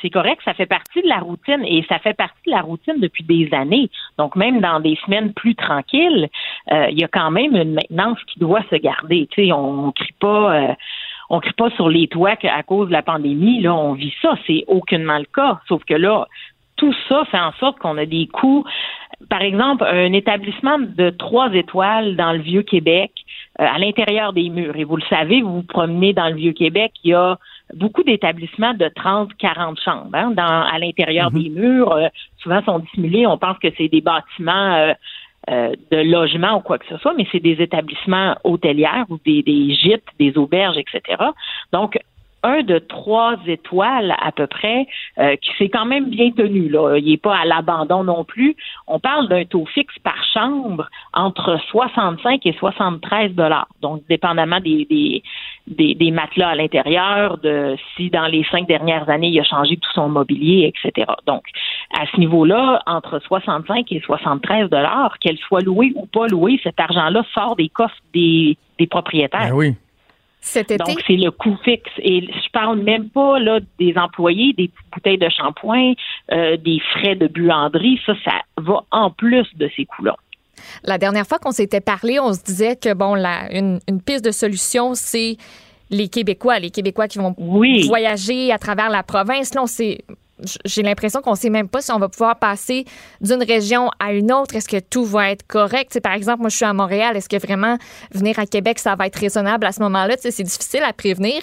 c'est correct, ça fait partie de la routine et ça fait partie de la routine depuis des années. Donc même dans des semaines plus tranquilles, il y a quand même une maintenance qui doit se garder. Tu sais, on, on crie pas on crie pas sur les toits qu'à cause de la pandémie, là, on vit ça. C'est aucunement le cas. Sauf que là, tout ça fait en sorte qu'on a des coûts. Par exemple, un établissement de trois étoiles dans le Vieux-Québec, euh, à l'intérieur des murs. Et vous le savez, vous vous promenez dans le Vieux-Québec, il y a beaucoup d'établissements de 30, 40 chambres hein, dans, à l'intérieur mhm. des murs. Euh, souvent sont dissimulés. On pense que c'est des bâtiments euh, euh, de logement ou quoi que ce soit, mais c'est des établissements hôteliers ou des, des gîtes, des auberges, etc. Donc, un de trois étoiles à peu près, euh, qui s'est quand même bien tenu. Là. Il n'est pas à l'abandon non plus. On parle d'un taux fixe par chambre entre 65 et 73 dollars. Donc, dépendamment des, des, matelas à l'intérieur, de si dans les cinq dernières années, il a changé tout son mobilier, etc. Donc, à ce niveau-là, entre 65 et 73 dollars, qu'elle soit louée ou pas louée, cet argent-là sort des coffres des, des propriétaires. Ben oui. Donc, c'est le coût fixe. Et je parle même pas là, des employés, des bouteilles de shampoing, euh, des frais de buanderie. Ça, ça va en plus de ces coûts-là. La dernière fois qu'on s'était parlé, on se disait que, bon, la, une, piste de solution, c'est les Québécois, les Québécois qui vont voyager à travers la province. Là, on s'est j'ai l'impression qu'on sait même pas si on va pouvoir passer d'une région à une autre. Est-ce que tout va être correct? par exemple, moi, je suis à Montréal. Est-ce que vraiment venir à Québec, ça va être raisonnable à ce moment-là? C'est difficile à prévenir,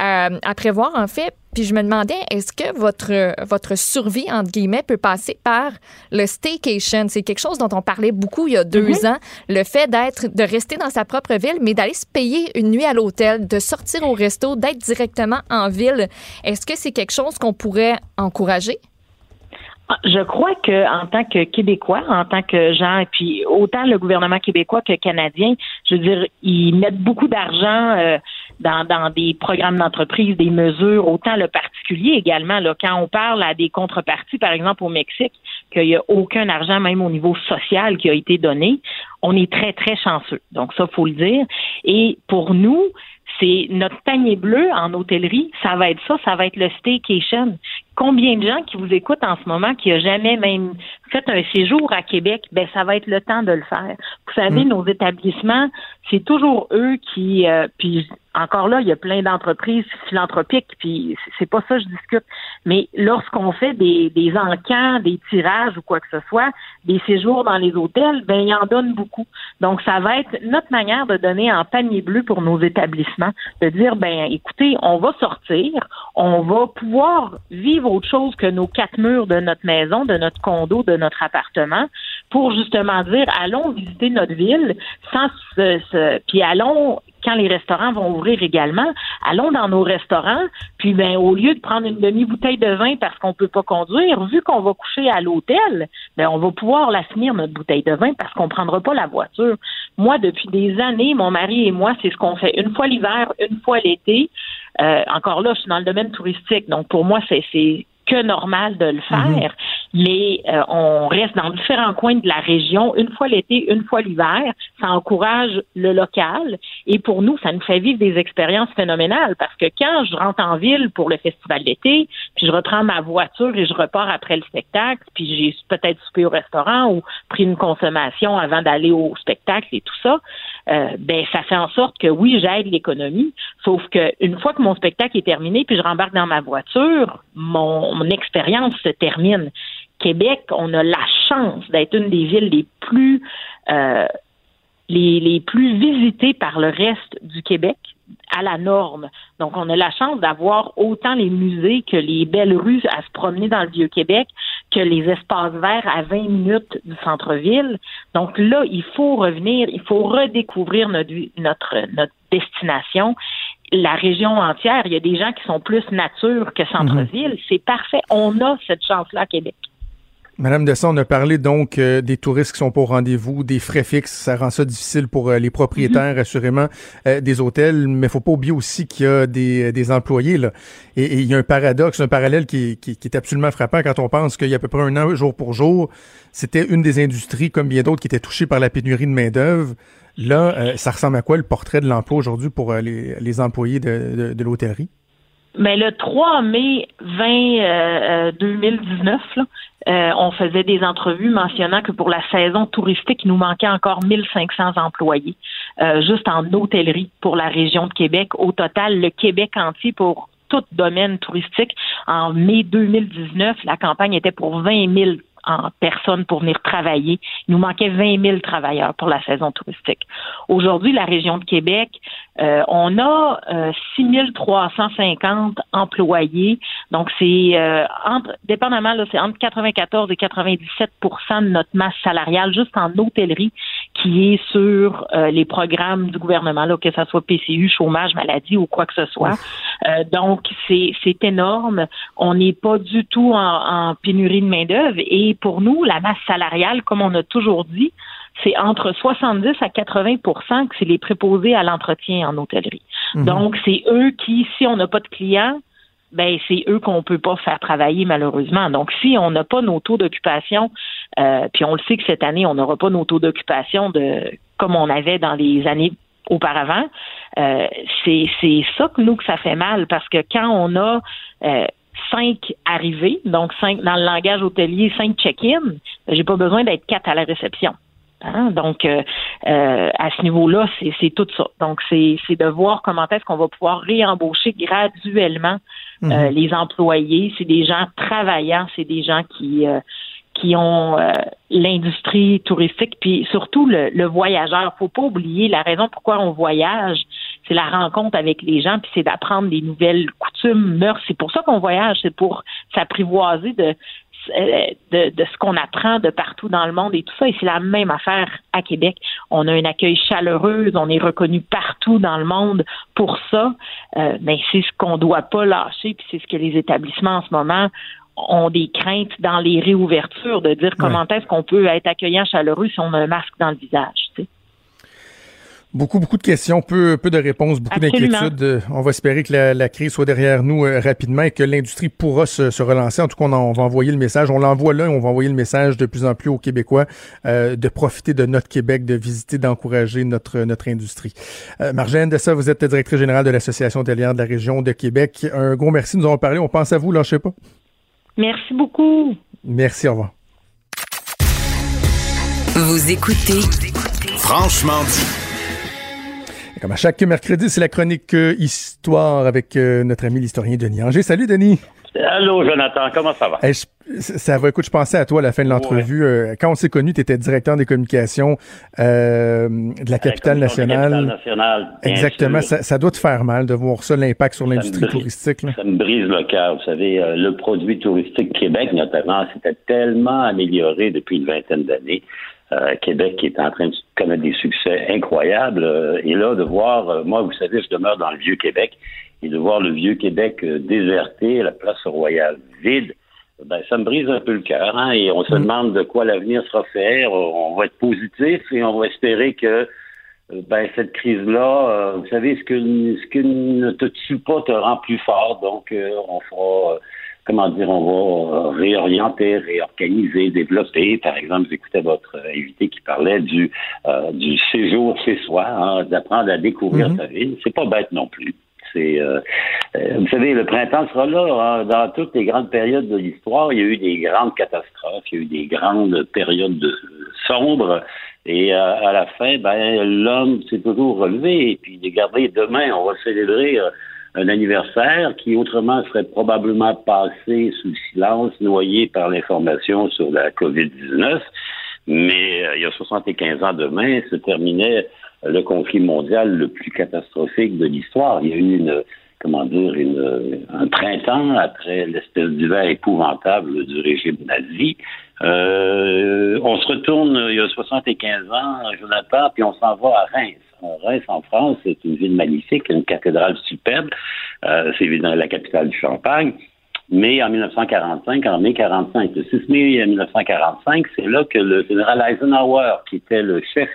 euh, à prévoir, en fait. Puis je me demandais, est-ce que votre, votre survie, entre guillemets, peut passer par le staycation? C'est quelque chose dont on parlait beaucoup il y a deux mm-hmm. ans. Le fait d'être, de rester dans sa propre ville, mais d'aller se payer une nuit à l'hôtel, de sortir au resto, d'être directement en ville. Est-ce que c'est quelque chose qu'on pourrait encourager? Ah, je crois que en tant que Québécois, en tant que gens, et puis autant le gouvernement québécois que canadien, je veux dire, ils mettent beaucoup d'argent euh, dans, dans des programmes d'entreprise, des mesures, autant le particulier également. Là, quand on parle à des contreparties, par exemple au Mexique, qu'il n'y a aucun argent, même au niveau social, qui a été donné, on est très, très chanceux. Donc ça, faut le dire. Et pour nous, c'est notre panier bleu en hôtellerie, ça va être ça, ça va être le staycation. Combien de gens qui vous écoutent en ce moment qui a jamais même fait un séjour à Québec, ben ça va être le temps de le faire. Vous savez, mm. nos établissements, c'est toujours eux qui, euh, puis encore là, il y a plein d'entreprises philanthropiques, puis c'est pas ça que je discute. Mais lorsqu'on fait des, des encans, des tirages ou quoi que ce soit, des séjours dans les hôtels, ben il en donne beaucoup. Donc ça va être notre manière de donner en panier bleu pour nos établissements, de dire ben écoutez, on va sortir, on va pouvoir vivre autre chose que nos quatre murs de notre maison, de notre condo, de notre appartement, pour justement dire allons visiter notre ville sans se, puis allons quand les restaurants vont ouvrir également, allons dans nos restaurants, puis ben au lieu de prendre une demi-bouteille de vin parce qu'on peut pas conduire, vu qu'on va coucher à l'hôtel, ben on va pouvoir la finir notre bouteille de vin parce qu'on prendra pas la voiture. Moi, depuis des années, mon mari et moi, c'est ce qu'on fait une fois l'hiver, une fois l'été. Euh, encore là, je suis dans le domaine touristique, donc pour moi, c'est que normal de le mhm. faire, mais euh, on reste dans différents coins de la région, une fois l'été, une fois l'hiver. Ça encourage le local et pour nous, ça nous fait vivre des expériences phénoménales parce que quand je rentre en ville pour le festival d'été, puis je reprends ma voiture et je repars après le spectacle, puis j'ai peut-être soupé au restaurant ou pris une consommation avant d'aller au spectacle et tout ça, euh, ben ça fait en sorte que oui, j'aide l'économie, sauf que une fois que mon spectacle est terminé, puis je rembarque dans ma voiture, mon, mon expérience se termine. Québec, on a la chance d'être une des villes les plus euh, les, les plus visitées par le reste du Québec à la norme. Donc, on a la chance d'avoir autant les musées que les belles rues à se promener dans le Vieux-Québec, que les espaces verts à 20 minutes du centre-ville. Donc là, il faut revenir, il faut redécouvrir notre, notre, notre destination. La région entière, il y a des gens qui sont plus nature que centre-ville. Mhm. C'est parfait. On a cette chance-là à Québec. Madame Desson, on a parlé donc euh, des touristes qui sont pas au rendez-vous, des frais fixes, ça rend ça difficile pour euh, les propriétaires, mhm. assurément, euh, des hôtels, mais faut pas oublier aussi qu'il y a des, des employés, là. Et, il y a un paradoxe, un parallèle qui, qui, qui est absolument frappant quand on pense qu'il y a à peu près un an, jour pour jour, c'était une des industries, comme bien d'autres, qui était touchée par la pénurie de main-d'œuvre. Là, ça ressemble à quoi le portrait de l'emploi aujourd'hui pour les, les, employés de, de, de l'hôtellerie? Mais le 3 mai 20, 2019, là, euh, on faisait des entrevues mentionnant que pour la saison touristique, il nous manquait encore 1500 employés, euh, juste en hôtellerie pour la région de Québec. Au total, le Québec entier pour tout domaine touristique, en mai 2019, la campagne était pour 20 000 en personnes pour venir travailler. Il nous manquait 20 000 travailleurs pour la saison touristique. Aujourd'hui, la région de Québec, euh, on a euh, 6 350 employés. Donc, c'est euh, entre, dépendamment, c'est entre 94 et 97% de notre masse salariale juste en hôtellerie qui est sur euh, les programmes du gouvernement, là, que ce soit PCU, chômage, maladie ou quoi que ce soit. Euh, donc, c'est, c'est énorme. On n'est pas du tout en, en pénurie de main-d'œuvre et pour nous, la masse salariale, comme on a toujours dit, c'est entre 70 à 80% que c'est les préposés à l'entretien en hôtellerie. Mhm. Donc, c'est eux qui, si on n'a pas de clients, ben c'est eux qu'on peut pas faire travailler malheureusement. Donc, si on n'a pas nos taux d'occupation, euh, puis on le sait que cette année, on n'aura pas nos taux d'occupation de comme on avait dans les années auparavant, euh, c'est ça que nous que ça fait mal parce que quand on a euh, cinq arrivées, donc cinq dans le langage hôtelier, cinq check-in, j'ai pas besoin d'être quatre à la réception. Hein? Donc, euh, euh, à ce niveau-là, c'est tout ça. Donc, c'est de voir comment est-ce qu'on va pouvoir réembaucher graduellement euh, mhm. les employés. C'est des gens travaillants, c'est des gens qui qui ont l'industrie touristique, puis surtout le, le voyageur. Faut pas oublier la raison pourquoi on voyage, c'est la rencontre avec les gens, puis c'est d'apprendre des nouvelles coutumes, mœurs. C'est pour ça qu'on voyage, c'est pour s'apprivoiser de euh, de, ce qu'on apprend de partout dans le monde et tout ça. Et c'est la même affaire à Québec. On a un accueil chaleureux, on est reconnu partout dans le monde pour ça. Euh, mais c'est ce qu'on ne doit pas lâcher, puis c'est ce que les établissements en ce moment ont des craintes dans les réouvertures de dire comment est-ce qu'on peut être accueillant chaleureux si on a un masque dans le visage. Beaucoup, beaucoup de questions, peu, peu de réponses, beaucoup d'inquiétudes. On va espérer que la, crise soit derrière nous euh, rapidement et que l'industrie pourra se, relancer. En tout cas, on, va envoyer le message. On l'envoie là, on va envoyer le message de plus en plus aux Québécois euh, de profiter de notre Québec, de visiter, d'encourager notre, notre industrie. Euh, Marjane Dessa, vous êtes directrice générale de l'Association hôtelière de la région de Québec. Un gros merci, nous avons parlé. On pense à vous, sais pas. Merci beaucoup. Merci, au revoir. Vous écoutez Franchement dit. Comme à chaque mercredi, c'est la chronique euh, Histoire avec euh, notre ami l'historien Denis Anger. Salut Denis. Allô Jonathan, comment ça va? ça va, écoute, je pensais à toi à la fin de l'entrevue. Euh, quand on s'est connu, tu étais directeur des communications de la capitale nationale. La capitale nationale Exactement, ça, doit te faire mal de voir ça, l'impact sur l'industrie touristique. Ça me brise le cœur. Vous savez, le produit touristique Québec, notamment, s'était tellement amélioré depuis une vingtaine d'années. Euh, Québec qui est en train de connaître des succès incroyables. Euh, et là, de voir, euh, moi, vous savez, je demeure dans le vieux Québec, et de voir le vieux Québec déserté, la place royale vide, ben, ça me brise un peu le cœur. Hein, et on se mm. demande de quoi l'avenir sera fait. On va être positif et on va espérer que ben, cette crise-là, vous savez, ce que, ce que ne te tue pas te rend plus fort. Donc, on fera comment dire, on va euh, réorienter, réorganiser, développer. Par exemple, j'écoutais votre invité qui parlait du, euh, du séjour chez soi, hein, d'apprendre à découvrir mhm. sa ville. C'est pas bête non plus. C'est, euh, vous savez, le printemps sera là. Hein. dans toutes les grandes périodes de l'histoire, il y a eu des grandes catastrophes, il y a eu des grandes périodes de, sombres. Et à la fin, ben, l'homme s'est toujours relevé. Et puis, regardez, demain, on va célébrer un anniversaire qui autrement serait probablement passé sous le silence, noyé par l'information sur la COVID-19. Mais euh, il y a 75 ans demain se terminait le conflit mondial le plus catastrophique de l'histoire. Il y a eu une, comment dire, une, un printemps après l'espèce d'hiver épouvantable du régime nazi. Euh, on se retourne il y a 75 ans, Jonathan, puis on s'en va à Reims. Reims, en France, c'est une ville magnifique, une cathédrale superbe. Euh, c'est évidemment la capitale du Champagne. Mais en 1945, en mai 45, le 6 mai 1945, c'est là que le général Eisenhower, qui était le chef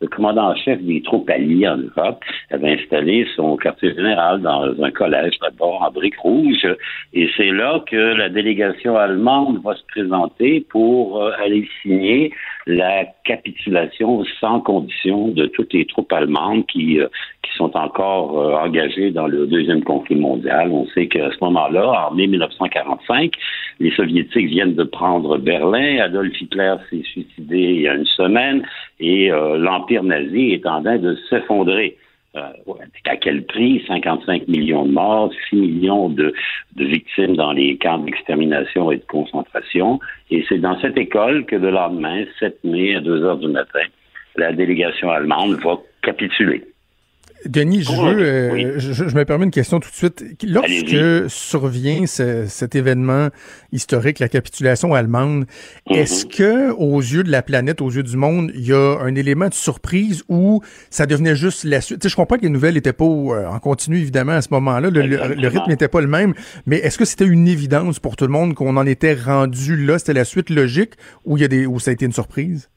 le commandant en chef des troupes alliées en Europe avait installé son quartier général dans un collège d'abord en briques rouges. Et c'est là que la délégation allemande va se présenter pour euh, aller signer la capitulation sans condition de toutes les troupes allemandes qui, euh, qui sont encore euh, engagées dans le deuxième conflit mondial. On sait qu'à ce moment-là, en mai 1945, les soviétiques viennent de prendre Berlin. Adolf Hitler s'est suicidé il y a une semaine et l'Empire nazi est en train de s'effondrer. Euh, à quel prix? 55 millions de morts, 6 millions de, victimes dans les camps d'extermination et de concentration. Et c'est dans cette école que le lendemain, 7 mai à 2 heures du matin, la délégation allemande va capituler. Denis, je veux, euh, je, me permets une question tout de suite. Lorsque survient cet événement historique, la capitulation allemande, mm-hmm. est-ce que, aux yeux de la planète, aux yeux du monde, il y a un élément de surprise ou ça devenait juste la suite? je comprends que les nouvelles n'étaient pas euh, en continu, évidemment, à ce moment-là. Le, rythme n'était pas le même. Mais est-ce que c'était une évidence pour tout le monde qu'on en était rendu là? C'était la suite logique ou il y a des, ou ça a été une surprise?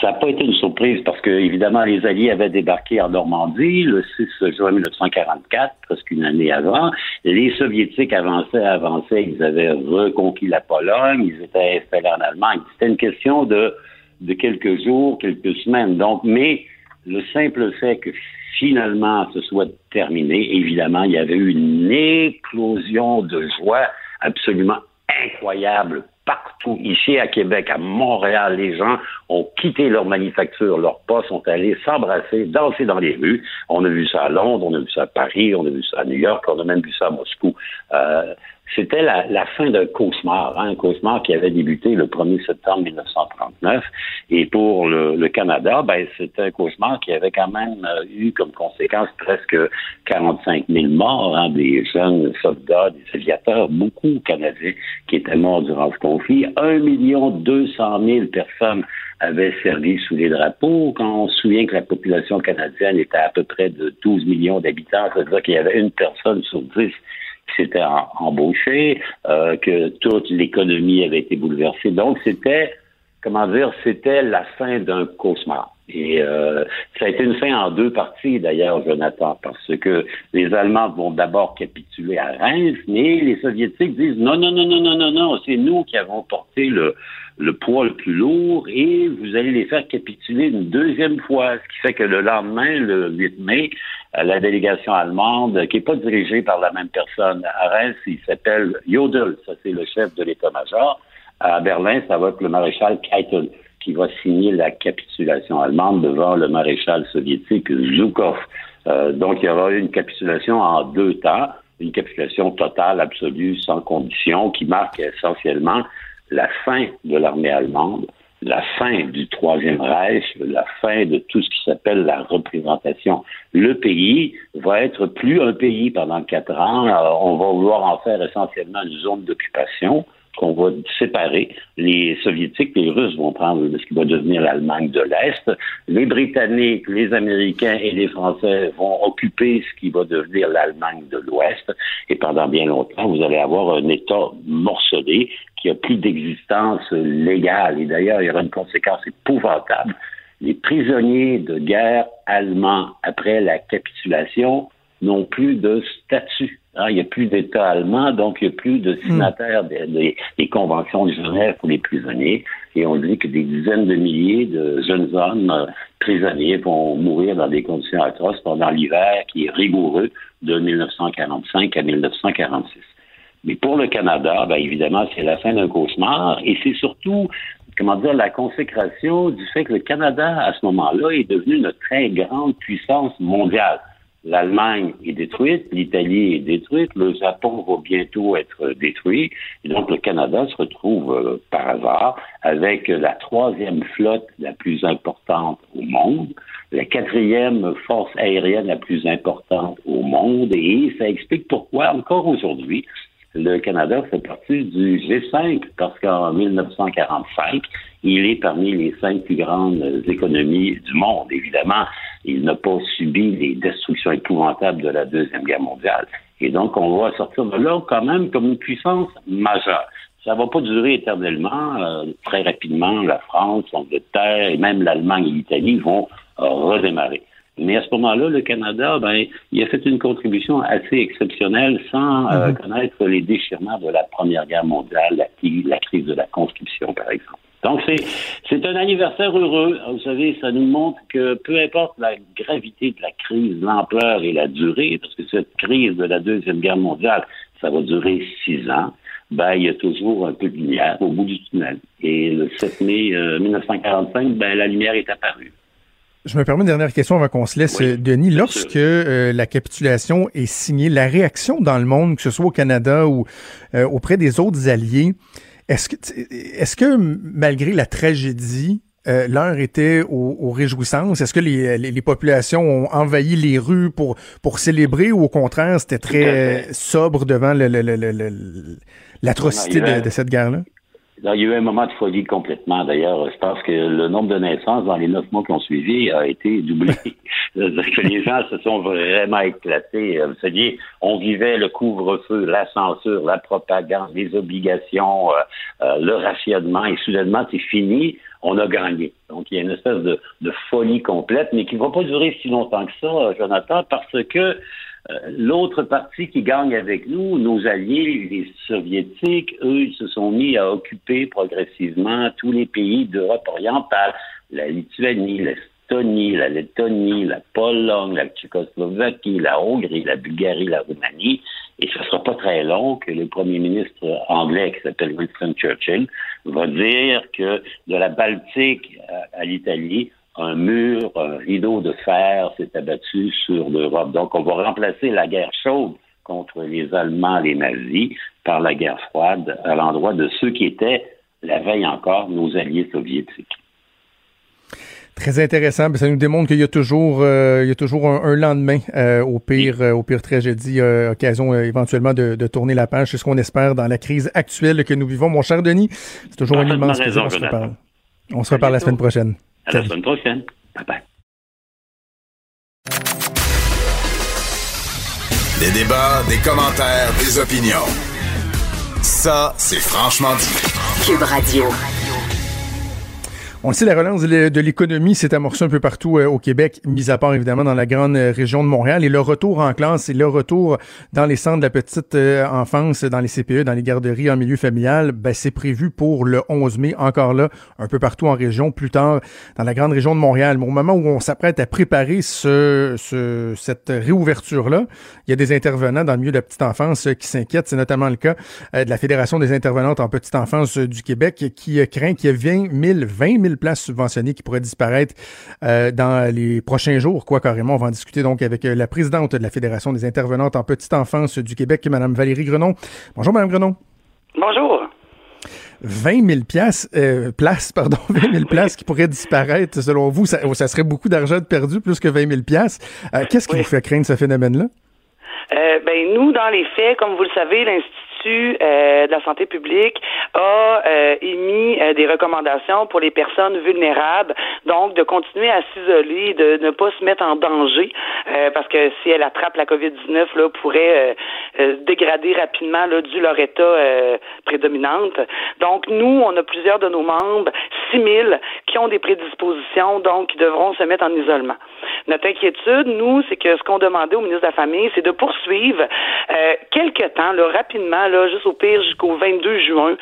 Ça n'a pas été une surprise parce que, évidemment, les Alliés avaient débarqué en Normandie le 6 juin 1944, presque une année avant. Les Soviétiques avançaient, avançaient, ils avaient reconquis la Pologne, ils étaient installés en Allemagne. C'était une question de, de quelques jours, quelques semaines. Donc, mais le simple fait que finalement ce soit terminé, évidemment, il y avait eu une éclosion de joie absolument incroyable partout. Ici à Québec, à Montréal, les gens ont quitté leur manufacture, leurs pas sont allés s'embrasser, danser dans les rues. On a vu ça à Londres, on a vu ça à Paris, on a vu ça à New York, on a même vu ça à Moscou. Euh, c'était la, fin d'un cauchemar, hein, un cauchemar qui avait débuté le 1er septembre 1939. Et pour le, Canada, ben, c'était un cauchemar qui avait quand même euh, eu comme conséquence presque 45 000 morts, hein, des jeunes soldats, des aviateurs, beaucoup Canadiens qui étaient morts durant ce conflit. 1 million 200 000 personnes avaient servi sous les drapeaux. Quand on se souvient que la population canadienne était à peu près de 12 millions d'habitants, c'est-à-dire qu'il y avait une personne sur 10 qui embauché, euh, que toute l'économie avait été bouleversée. Donc, c'était, comment dire, c'était la fin d'un cauchemar. Et euh, ça a été une fin en deux parties, d'ailleurs, Jonathan, parce que les Allemands vont d'abord capituler à Reims, mais les Soviétiques disent non, non, non, non, non, non, non, c'est nous qui avons porté le, le poids le plus lourd et vous allez les faire capituler une deuxième fois, ce qui fait que le lendemain, le 8 mai, euh, la délégation allemande, qui n'est pas dirigée par la même personne à Reims, il s'appelle Jodl, ça c'est le chef de l'état-major. À Berlin, ça va être le maréchal Keitel qui va signer la capitulation allemande devant le maréchal soviétique Zhukov. Euh, donc, il y aura une capitulation en deux temps, une capitulation totale, absolue, sans condition, qui marque essentiellement la fin de l'armée allemande, la fin du Troisième Reich, la fin de tout ce qui s'appelle la représentation. Le pays va être plus un pays pendant quatre ans. on va vouloir en faire essentiellement une zone d'occupation qu'on va séparer. Les Soviétiques, les Russes vont prendre ce qui va devenir l'Allemagne de l'Est. Les Britanniques, les Américains et les Français vont occuper ce qui va devenir l'Allemagne de l'Ouest. Et pendant bien longtemps, vous allez avoir un État morcelé qui a plus d'existence légale. Et d'ailleurs, il y aura une conséquence épouvantable. Les prisonniers de guerre allemands, après la capitulation, n'ont plus de statut ah, il n'y a plus d'État allemand, donc il n'y a plus de signataires des, conventions de Genève pour les prisonniers. Et on dit que des dizaines de milliers de jeunes hommes euh, prisonniers vont mourir dans des conditions atroces pendant l'hiver qui est rigoureux de 1945 à 1946. Mais pour le Canada, ben évidemment, c'est la fin d'un cauchemar et c'est surtout, comment dire, la consécration du fait que le Canada, à ce moment-là, est devenu une très grande puissance mondiale. L'Allemagne est détruite, l'Italie est détruite, le Japon va bientôt être détruit. Et donc le Canada se retrouve euh, par hasard avec la troisième flotte la plus importante au monde, la quatrième force aérienne la plus importante au monde. Et ça explique pourquoi encore aujourd'hui, le Canada fait partie du G5 parce qu'en 1945, il est parmi les cinq plus grandes économies du monde. Évidemment, il n'a pas subi les destructions épouvantables de la Deuxième Guerre mondiale. Et donc, on va sortir de là quand même comme une puissance majeure. Ça va pas durer éternellement. Euh, très rapidement, la France, l'Angleterre et même l'Allemagne et l'Italie vont euh, redémarrer. Mais à ce moment-là, le Canada, ben, il a fait une contribution assez exceptionnelle sans euh, mhm. connaître les déchirements de la Première Guerre mondiale, la, la crise de la conscription, par exemple. Donc, c'est un anniversaire heureux. Vous savez, ça nous montre que peu importe la gravité de la crise, l'ampleur et la durée, parce que cette crise de la Deuxième Guerre mondiale, ça va durer six ans, ben, il y a toujours un peu de lumière au bout du tunnel. Et le 7 mai 1945, euh, ben, la lumière est apparue. Je me permets une dernière question avant qu'on se laisse, Denis. Lorsque euh, la capitulation est signée, la réaction dans le monde, que ce soit au Canada ou euh, auprès des autres alliés, est-ce que, est-ce que malgré la tragédie, euh, l'heure était aux, réjouissances. Est-ce que les, les, populations ont envahi les rues pour, pour célébrer ou au contraire, c'était très sobre devant l'atrocité de, cette guerre-là? Il y a eu un moment de folie complètement. D'ailleurs, je pense que le nombre de naissances dans les neuf mois qui ont suivi a été doublé. que les gens se sont vraiment éclatés. Vous savez, on vivait le couvre-feu, la censure, la propagande, les obligations, euh, euh, le rationnement, et soudainement, c'est fini. On a gagné. Donc, il y a une espèce de, de folie complète, mais qui ne va pas durer si longtemps que ça, Jonathan, parce que euh, l'autre partie qui gagne avec nous, nos alliés, les soviétiques, eux, ils se sont mis à occuper progressivement tous les pays d'Europe orientale, la Lituanie, l'Estonie, la Lettonie, la Pologne, la Tchécoslovaquie, la Hongrie, la Bulgarie, la Roumanie. et ce ne sera pas très long que le premier ministre anglais, qui s'appelle Winston Churchill, va dire que de la Baltique à, l'Italie, un mur, un rideau de fer s'est abattu sur l'Europe. Donc, on va remplacer la guerre chaude contre les Allemands, les nazis, par la guerre froide à l'endroit de ceux qui étaient, la veille encore, nos alliés soviétiques. Très intéressant. Ça nous démontre qu'il y a toujours, euh, il y a toujours un, lendemain euh, au pire, euh, au pire tragédie, occasion éventuellement de, tourner la page. C'est ce qu'on espère dans la crise actuelle que nous vivons. Mon cher Denis, c'est toujours un immense plaisir. On se reparle. On se reparle la semaine prochaine. À la semaine prochaine. Bye bye. Des débats, des commentaires, des opinions. Ça, c'est franchement dit. Cube Radio. On sait, la relance de l'économie s'est amorcée un peu partout euh, au Québec, mis à part évidemment dans la grande euh, région de Montréal. Et le retour en classe et le retour dans les centres de la petite euh, enfance, dans les CPE, dans les garderies en milieu familial, ben, c'est prévu pour le 11 mai, encore là, un peu partout en région, plus tard dans la grande région de Montréal. Mais au moment où on s'apprête à préparer ce, ce cette réouverture-là, il y a des intervenants dans le milieu de la petite enfance qui s'inquiètent. C'est notamment le cas de la Fédération des intervenantes en petite enfance du Québec qui craint qu'il y ait 20 000, 20 000 places subventionnées qui pourraient disparaître euh, dans les prochains jours, quoi carrément. On va en discuter donc avec euh, la présidente de la Fédération des intervenantes en petite enfance du Québec, Mme Valérie Grenon. Bonjour, Mme Grenon. Bonjour. 20 000 piastres, euh, places, pardon, 20 000 places qui pourraient disparaître, selon vous, ça, ça serait beaucoup d'argent perdu, plus que 20 000 piastres. Qu'est-ce qui vous fait craindre ce phénomène-là? ben nous, dans les faits, comme vous le savez, l'Institut euh, de la santé publique a euh, émis euh, des recommandations pour les personnes vulnérables, donc de continuer à s'isoler, de ne pas se mettre en danger, parce que si elle attrape la COVID-19, là, pourrait dégrader rapidement là, dû leur état prédominante. Donc, nous, on a plusieurs de nos membres, 6 000, qui ont des prédispositions, donc qui devront se mettre en isolement. Notre inquiétude, nous, c'est que ce qu'on demandait au ministre de la Famille, c'est de poursuivre quelques temps, là, rapidement, là, juste au pire jusqu'au 22 juin,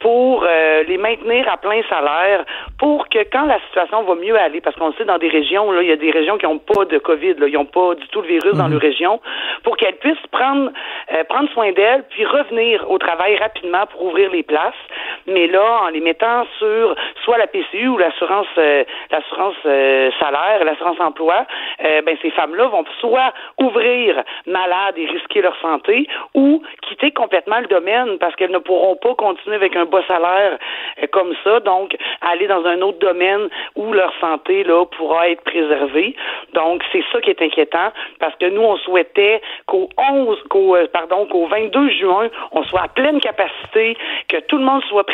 pour euh, les maintenir à plein salaire, pour que quand la situation va mieux aller, parce qu'on sait dans des régions, là, il y a des régions qui n'ont pas de COVID, là, ils n'ont pas du tout le virus dans mhm. leur région, pour qu'elles puissent prendre euh, prendre soin d'elles, puis revenir au travail rapidement pour ouvrir les places. Mais là, en les mettant sur soit la PCU ou l'assurance euh, l'assurance salaire, l'assurance emploi, ben ces femmes-là vont soit ouvrir malades et risquer leur santé, ou quitter complètement le domaine parce qu'elles ne pourront pas continuer avec un bas salaire euh, comme ça, donc aller dans un autre domaine où leur santé là pourra être préservée. Donc c'est ça qui est inquiétant parce que nous on souhaitait qu'au 11 qu'au euh, pardon qu'au 22 juin, on soit à pleine capacité, que tout le monde soit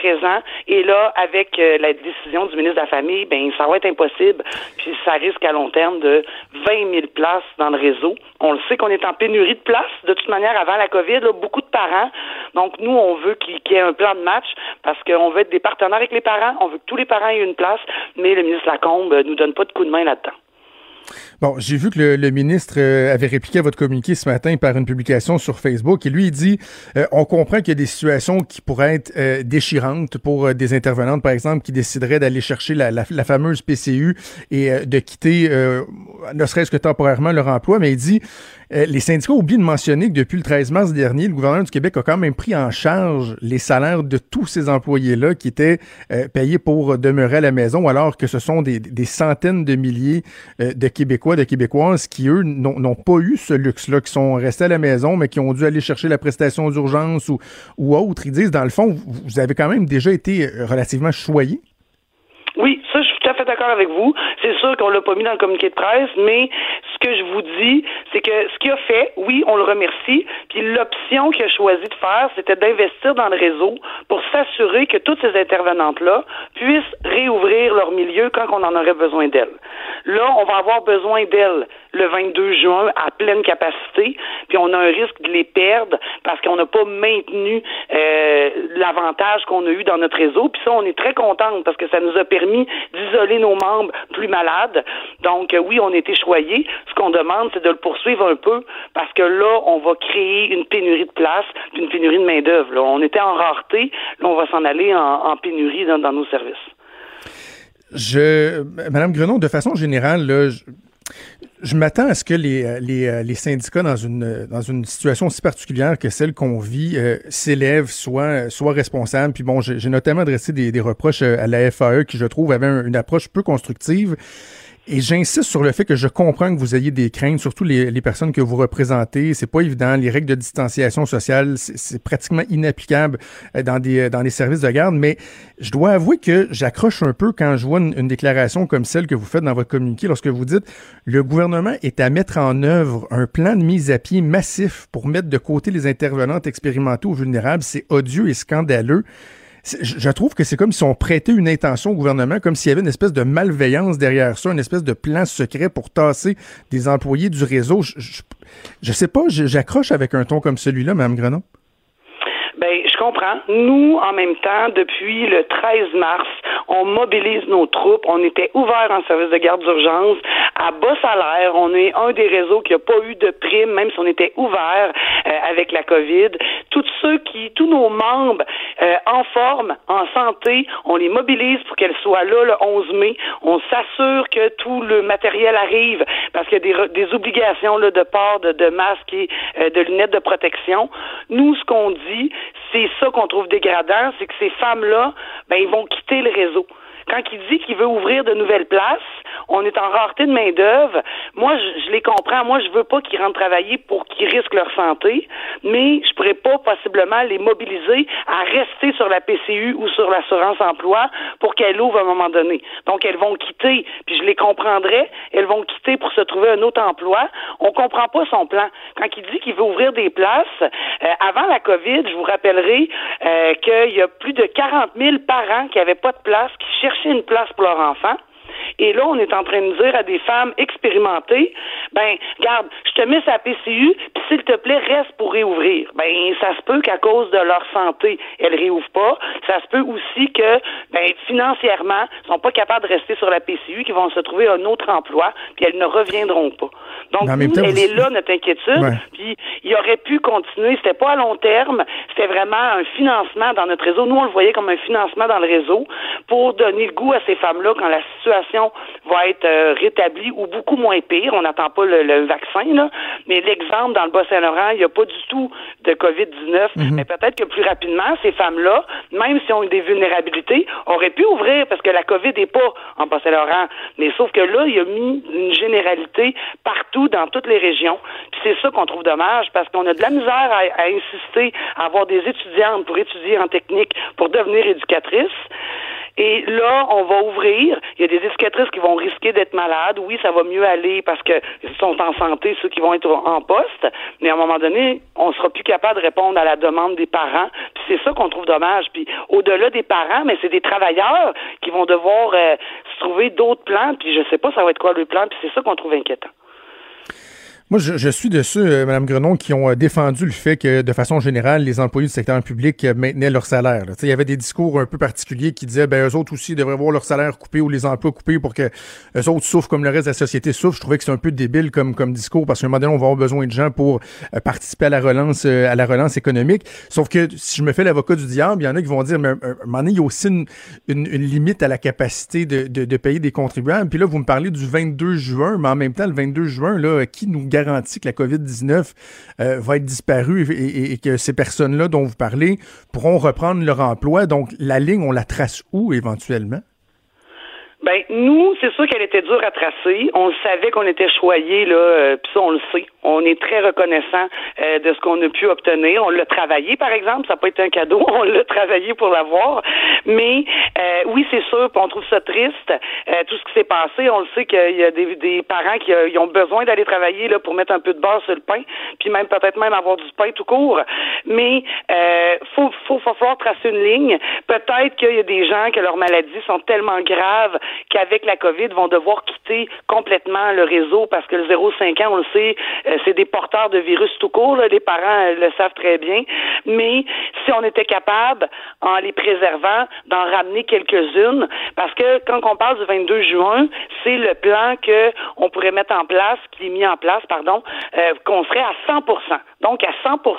et là avec euh, la décision du ministre de la Famille, ben ça va être impossible puis ça risque à long terme de 20 000 places dans le réseau. On le sait qu'on est en pénurie de places de toute manière avant la Covid, là, beaucoup de parents. Donc nous on veut qu'il y ait un plan de match parce qu'on veut être des partenaires avec les parents, on veut que tous les parents aient une place, mais le ministre Lacombe nous donne pas de coup de main là-dedans. Bon, j'ai vu que le, ministre euh, avait répliqué à votre communiqué ce matin par une publication sur Facebook et lui, il dit euh, on comprend qu'il y a des situations qui pourraient être euh, déchirantes pour des intervenantes, par exemple, qui décideraient d'aller chercher la, la, fameuse PCU et de quitter, ne serait-ce que temporairement, leur emploi, mais il dit les syndicats oublient de mentionner que depuis le 13 mars dernier, le gouvernement du Québec a quand même pris en charge les salaires de tous ces employés-là qui étaient payés pour demeurer à la maison, alors que ce sont des, centaines de milliers de Québécois, de Québécoises qui, eux, n'ont pas eu ce luxe-là, qui sont restés à la maison, mais qui ont dû aller chercher la prestation d'urgence ou, autre. Ils disent, dans le fond, vous avez quand même déjà été euh, relativement choyés. Oui, ça, je suis tout à fait d'accord avec vous. C'est sûr qu'on l'a pas mis dans le communiqué de presse, mais ce que je vous dis, c'est que ce qu'il a fait, oui, on le remercie. Puis l'option qu'il a choisi de faire, c'était d'investir dans le réseau pour s'assurer que toutes ces intervenantes-là puissent réouvrir leur milieu quand on en aurait besoin d'elles. Là, on va avoir besoin d'elles le 22 juin à pleine capacité, puis on a un risque de les perdre parce qu'on n'a pas maintenu euh, l'avantage qu'on a eu dans notre réseau. Puis ça, on est très contente parce que ça nous a permis d'isoler nos membres plus malades. Donc euh, oui, on a été choyés. Ce qu'on demande, c'est de le poursuivre un peu parce que là, on va créer une pénurie de place, une pénurie de main d'œuvre. On était en rareté, là, on va s'en aller en, pénurie dans, nos services. Je, Madame Grenon, de façon générale, là, Je m'attends à ce que les, les, syndicats, dans une, dans une situation aussi particulière que celle qu'on vit, euh, s'élèvent, soient, soient responsables. Puis bon, j'ai notamment adressé des, reproches à la FAE qui, je trouve, avait une approche peu constructive. Et j'insiste sur le fait que je comprends que vous ayez des craintes, surtout les, personnes que vous représentez. C'est pas évident. Les règles de distanciation sociale, c'est pratiquement inapplicable euh, dans des dans les services de garde. Mais je dois avouer que j'accroche un peu quand je vois une, une, déclaration comme celle que vous faites dans votre communiqué, lorsque vous dites le gouvernement est à mettre en œuvre un plan de mise à pied massif pour mettre de côté les intervenantes expérimentaux vulnérables. C'est odieux et scandaleux je trouve que c'est comme si on prêtait une intention au gouvernement, comme s'il y avait une espèce de malveillance derrière ça, une espèce de plan secret pour tasser des employés du réseau. Je, je, sais pas, j'accroche avec un ton comme celui-là, Mme Grenon. Nous, en même temps, depuis le 13 mars, on mobilise nos troupes. On était ouvert en service de garde d'urgence à bas salaire. On est un des réseaux qui n'a pas eu de prime, même si on était ouvert euh, avec la COVID. Tous ceux qui, tous nos membres euh, en forme, en santé, on les mobilise pour qu'elles soient là le 11 mai. On s'assure que tout le matériel arrive parce qu'il y a des, des obligations là, de port de, de masques et euh, de lunettes de protection. Nous, ce qu'on dit, c'est ça qu'on trouve dégradant, c'est que ces femmes-là, ben, ils vont quitter le réseau. Quand il dit qu'il veut ouvrir de nouvelles places, on est en rareté de main-d'œuvre. Moi, je, les comprends. Moi, je veux pas qu'ils rentrent travailler pour qu'ils risquent leur santé, mais je pourrais pas possiblement les mobiliser à rester sur la PCU ou sur l'assurance emploi pour qu'elles ouvrent à un moment donné. Donc, elles vont quitter, puis je les comprendrais, elles vont quitter pour se trouver un autre emploi. On comprend pas son plan. Quand il dit qu'il veut ouvrir des places, euh, avant la COVID, je vous rappellerai euh, qu'il y a plus de 40 000 parents qui n'avaient pas de place, qui cherchaient une place pour leur enfant. Et là, on est en train de dire à des femmes expérimentées, ben, garde, je te mets sa PCU, puis s'il te plaît, reste pour réouvrir. Ben, ça se peut qu'à cause de leur santé, elles réouvrent pas. Ça se peut aussi que, ben, financièrement, elles sont pas capables de rester sur la PCU, qu'ils vont se trouver un autre emploi, puis elles ne reviendront pas. Donc, nous, elle est là, notre inquiétude. Puis, il aurait pu continuer. C'était pas à long terme. C'était vraiment un financement dans notre réseau. Nous, on le voyait comme un financement dans le réseau pour donner le goût à ces femmes-là quand la situation va être euh, rétablie ou beaucoup moins pire. On n'attend pas le, vaccin, là. Mais l'exemple dans le Bas-Saint-Laurent, il n'y a pas du tout de COVID-19. Mhm. Mais peut-être que plus rapidement, ces femmes-là, même si ont eu des vulnérabilités, auraient pu ouvrir parce que la COVID n'est pas en Bas-Saint-Laurent. Mais sauf que là, il a mis une généralité partout dans toutes les régions. Puis c'est ça qu'on trouve dommage parce qu'on a de la misère à, à insister à avoir des étudiantes pour étudier en technique pour devenir éducatrices. Et là, on va ouvrir. Il y a des éducatrices qui vont risquer d'être malades. Oui, ça va mieux aller parce qu'ils sont en santé, ceux qui vont être en poste. Mais à un moment donné, on sera plus capable de répondre à la demande des parents. Puis c'est ça qu'on trouve dommage. Puis au-delà des parents, mais c'est des travailleurs qui vont devoir euh, se trouver d'autres plans. Puis je sais pas ça va être quoi le plan. Puis c'est ça qu'on trouve inquiétant. Moi, je, suis de ceux, euh, Mme Grenon, qui ont euh, défendu le fait que, de façon générale, les employés du secteur public euh, maintenaient leur salaire. Il y avait des discours un peu particuliers qui disaient, ben, eux autres aussi devraient avoir leur salaire coupé ou les emplois coupés pour que eux autres souffrent comme le reste de la société souffre. Je trouvais que c'est un peu débile comme, comme discours parce qu'à un moment donné, on va avoir besoin de gens pour participer à la relance, à la relance économique. Sauf que si je me fais l'avocat du diable, il y en a qui vont dire, mais à un moment donné, il y a aussi une, une, limite à la capacité de, de, de, payer des contribuables. Puis là, vous me parlez du 22 juin, mais en même temps, le 22 juin, là, qui nous garantit que la COVID-19 euh, va être disparue et, que ces personnes-là dont vous parlez pourront reprendre leur emploi. Donc, la ligne, on la trace où éventuellement? Ben nous, c'est sûr qu'elle était dure à tracer. On savait qu'on était choyé là, euh, puis ça on le sait. On est très reconnaissant euh, de ce qu'on a pu obtenir. On l'a travaillé, par exemple, ça n'a pas été un cadeau. On l'a travaillé pour l'avoir. Mais euh, oui, c'est sûr. on trouve ça triste. tout ce qui s'est passé, on le sait qu'il y a des, des parents qui ont besoin d'aller travailler là pour mettre un peu de beurre sur le pain, puis même peut-être même avoir du pain tout court. Mais faut, faut, faut falloir tracer une ligne. Peut-être qu'il y a des gens que leurs maladies sont tellement graves qu'avec la COVID vont devoir quitter complètement le réseau parce que le 0,5 ans, on le sait, euh, c'est des porteurs de virus tout court. Les parents euh, le savent très bien. Mais si on était capable, en les préservant, d'en ramener quelques-unes, parce que quand on parle du 22 juin, c'est le plan que on pourrait mettre en place, qui est mis en place, pardon, euh, qu'on serait à 100 Donc à 100%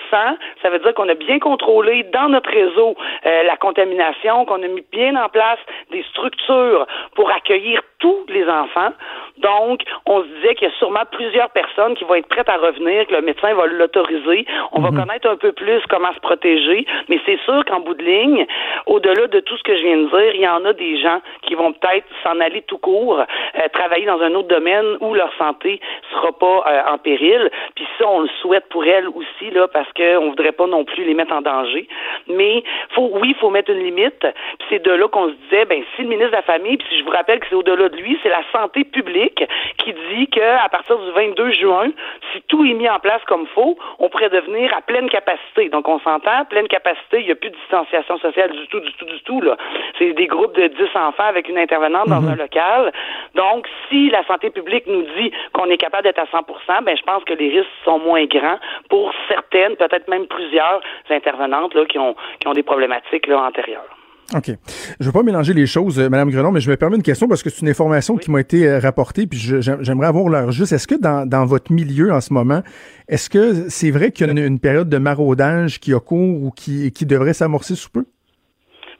ça veut dire qu'on a bien contrôlé dans notre réseau la contamination, qu'on a mis bien en place des structures pour accueillir tous les enfants. Donc, on se disait qu'il y a sûrement plusieurs personnes qui vont être prêtes à revenir, que le médecin va l'autoriser. On va mhm. connaître un peu plus comment se protéger. Mais c'est sûr qu'en bout de ligne, au-delà de tout ce que je viens de dire, il y en a des gens qui vont peut-être s'en aller tout court, euh, travailler dans un autre domaine où leur santé sera pas euh, en péril. Puis ça, on le souhaite pour elles aussi, là, parce qu'on voudrait pas non plus les mettre en danger. Mais faut, oui, il faut mettre une limite. Puis c'est de là qu'on se disait, ben si le ministre de la Famille, puis si je vous rappelle que c'est au-delà de lui, c'est la santé publique qui dit qu'à partir du 22 juin, si tout est mis en place comme faut, on pourrait devenir à pleine capacité. Donc on s'entend, pleine capacité, il n'y a plus de distanciation sociale du tout, du tout, du tout. Là. C'est des groupes de 10 enfants avec une intervenante dans mhm. un local. Donc si la santé publique nous dit qu'on est capable d'être à 100% ben je pense que les risques sont moins grands pour certaines, peut-être même plusieurs intervenantes là, qui ont qui ont des problématiques là, antérieures. OK. Je ne veux pas mélanger les choses, euh, Madame Grenon, mais je me permets une question parce que c'est une information qui m'a été euh, rapportée, puis j'aimerais avoir l'heure juste. Est-ce que dans, dans, votre milieu en ce moment, est-ce que c'est vrai qu'il y a une, période de maraudage qui a cours ou qui, qui devrait s'amorcer sous peu?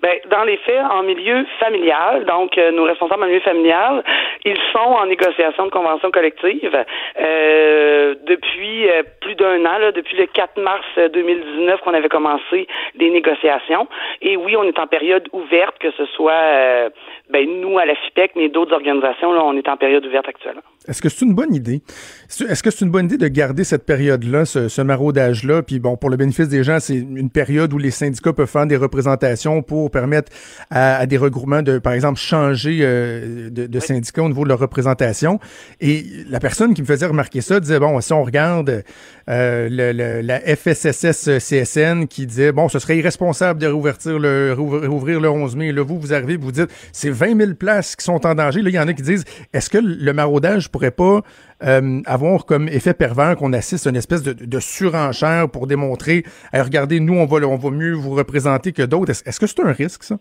Ben, dans les faits, en milieu familial, donc euh, nos responsables en milieu familial, ils sont en négociation de convention collective euh, depuis euh, plus d'un an, là, depuis le 4 mars 2019 qu'on avait commencé les négociations. Et oui, on est en période ouverte, que ce soit ben, nous à la FIPEC, mais d'autres organisations, là, on est en période ouverte actuellement. Est-ce que c'est une bonne idée? Est-ce que c'est une bonne idée de garder cette période-là, ce, maraudage-là? Puis bon, pour le bénéfice des gens, c'est une période où les syndicats peuvent faire des représentations pour permettre à, des regroupements de, par exemple, changer euh, de, syndicats au niveau de leur représentation. Et la personne qui me faisait remarquer ça disait, bon, si on regarde euh, le, la FSSS-CSN qui disait, bon, ce serait irresponsable de réouvrir le, réouvrir le 11 mai. Là, vous, vous arrivez, vous dites, c'est 20 000 places qui sont en danger. Là, il y en a qui disent, est-ce que le maraudage pourrait pas euh, avoir comme effet pervers qu'on assiste à une espèce de, surenchère pour démontrer, regardez, nous, on va, on va mieux vous représenter que d'autres. Est-ce que c'est un risque, ça?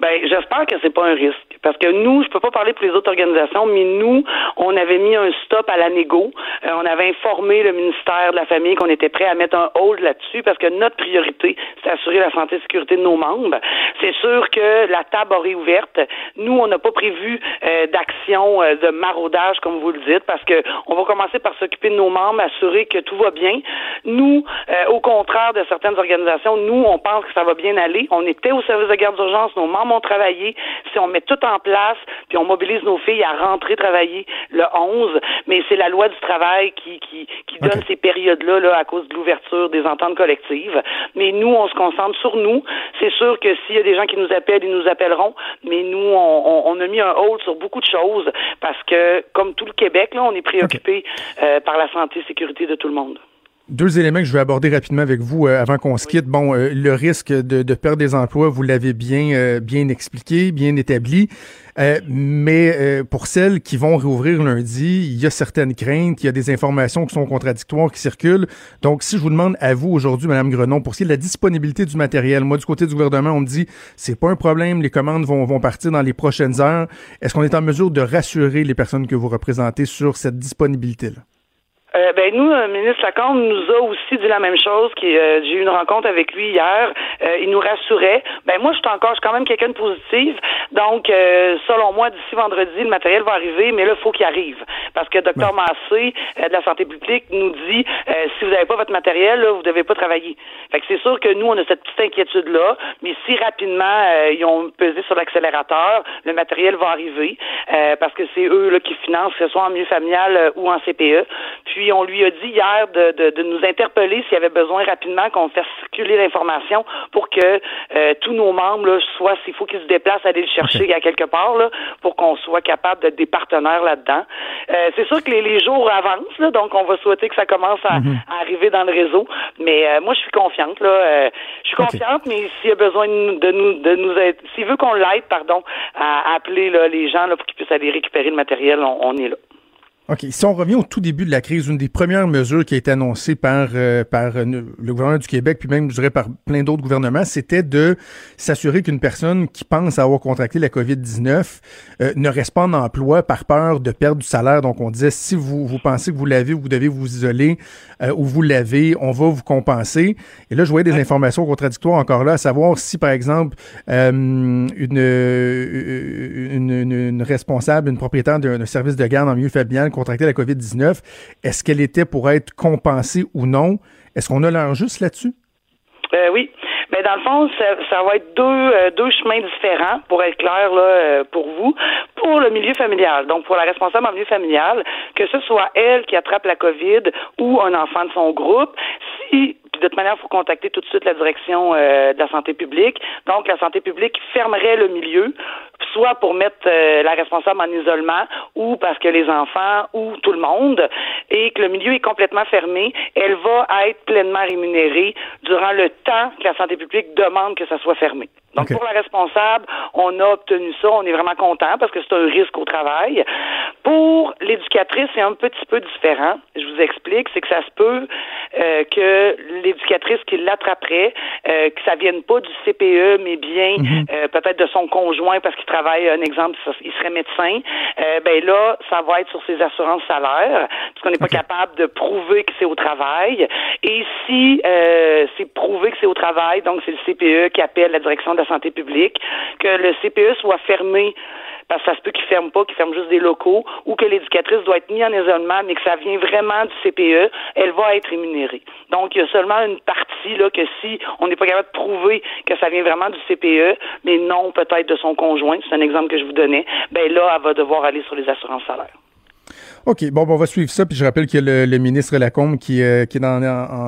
Ben, j'espère que c'est pas un risque. Parce que nous, je peux pas parler pour les autres organisations, mais nous, on avait mis un stop à la négo. Euh, on avait informé le ministère de la Famille qu'on était prêt à mettre un hold là-dessus parce que notre priorité, c'est assurer la santé et sécurité de nos membres. C'est sûr que la table aurait ouverte. Nous, on n'a pas prévu euh, d'action euh, de maraudage, comme vous le dites, parce que on va commencer par s'occuper de nos membres, assurer que tout va bien. Nous, au contraire de certaines organisations, nous, on pense que ça va bien aller. On était au service de garde d'urgence, nos membres ont travaillé. Si on met tout place, puis on mobilise nos filles à rentrer travailler le 11, mais c'est la loi du travail qui, qui, qui donne ces périodes-là là, à cause de l'ouverture des ententes collectives. Mais nous, on se concentre sur nous. C'est sûr que s'il y a des gens qui nous appellent, ils nous appelleront, mais nous, on, on, a mis un hold sur beaucoup de choses parce que, comme tout le Québec, là, on est préoccupé euh, par la santé et sécurité de tout le monde. Deux éléments que je vais aborder rapidement avec vous euh, avant qu'on se quitte. Bon, euh, le risque de, de, perdre des emplois, vous l'avez bien euh, bien expliqué, bien établi. mais pour celles qui vont réouvrir lundi, il y a certaines craintes, il y a des informations qui sont contradictoires qui circulent. Donc, si je vous demande à vous aujourd'hui, Madame Grenon, pour ce qui est de la disponibilité du matériel, moi du côté du gouvernement, on me dit c'est pas un problème, les commandes vont, vont partir dans les prochaines heures. Est-ce qu'on est en mesure de rassurer les personnes que vous représentez sur cette disponibilité-là? Euh, ben nous, le ministre Lacombe nous a aussi dit la même chose. Qui, euh, j'ai eu une rencontre avec lui hier. Euh, il nous rassurait. Ben moi, je suis encore, je suis quand même quelqu'un de positif. Donc, selon moi, d'ici vendredi, le matériel va arriver, mais là, il faut qu'il arrive. Parce que Dr Massé de la santé publique nous dit si vous n'avez pas votre matériel, là, vous devez pas travailler. Fait que c'est sûr que nous, on a cette petite inquiétude-là, mais si rapidement ils ont pesé sur l'accélérateur, le matériel va arriver. parce que c'est eux là, qui financent, que ce soit en milieu familial ou en CPE. Puis on lui a dit hier de, nous interpeller s'il y avait besoin rapidement qu'on fasse circuler l'information pour que euh, tous nos membres, là, soit s'il faut qu'ils se déplacent, aller le chercher à quelque part, là, pour qu'on soit capable d'être des partenaires là-dedans. Euh, c'est sûr que les, jours avancent, là, donc on va souhaiter que ça commence à, mhm. arriver dans le réseau. Mais euh, moi, je suis confiante. Là, je suis confiante, mais s'il y a besoin de nous, de nous aider, s'il veut qu'on l'aide, pardon, à appeler là, les gens là, pour qu'ils puissent aller récupérer le matériel, on est là. OK. Si on revient au tout début de la crise, une des premières mesures qui a été annoncée par, euh, par euh, le gouvernement du Québec, puis même, je dirais, par plein d'autres gouvernements, c'était de s'assurer qu'une personne qui pense avoir contracté la COVID-19 euh, ne reste pas en emploi par peur de perdre du salaire. Donc, on disait, si vous, vous pensez que vous l'avez, vous devez vous isoler, ou vous l'avez, on va vous compenser. Et là, je voyais des informations contradictoires encore là, à savoir si, par exemple, une, une, une, responsable, une propriétaire d'un service de garde en milieu familial contracté la COVID-19, est-ce qu'elle était pour être compensée ou non? Est-ce qu'on a l'air juste là-dessus? Euh, oui. Mais dans le fond, ça, va être deux, euh, deux chemins différents, pour être clair là, euh, pour vous. Pour le milieu familial, donc pour la responsable en milieu familial, que ce soit elle qui attrape la COVID ou un enfant de son groupe, si de toute manière, il faut contacter tout de suite la direction de la santé publique. Donc, la santé publique fermerait le milieu soit pour mettre euh, la responsable en isolement ou parce que les enfants ou tout le monde et que le milieu est complètement fermé, elle va être pleinement rémunérée durant le temps que la santé publique demande que ça soit fermé. Donc, pour la responsable, on a obtenu ça. On est vraiment content parce que c'est un risque au travail. Pour l'éducatrice, c'est un petit peu différent. Je vous explique. C'est que ça se peut euh, que l'éducatrice qui l'attraperait, euh, que ça vienne pas du CPE, mais bien mhm. euh, peut-être de son conjoint parce qu'il travaille, un exemple, il serait médecin. Euh, ben là, ça va être sur ses assurances salaires parce qu'on n'est pas capable de prouver que c'est au travail. Et si c'est prouvé que c'est au travail, donc c'est le CPE qui appelle la direction de la santé publique, que le CPE soit fermé parce que ça se peut qu'il ferme pas, qu'il ferme juste des locaux, ou que l'éducatrice doit être mise en isolement, mais que ça vient vraiment du CPE, elle va être rémunérée. Donc, il y a seulement une partie là que si on n'est pas capable de prouver que ça vient vraiment du CPE, mais non peut-être de son conjoint, c'est un exemple que je vous donnais, ben là, elle va devoir aller sur les assurances salaires. OK. Bon, on va suivre ça. Puis je rappelle qu'il y a le, ministre Lacombe qui, euh, qui, est dans,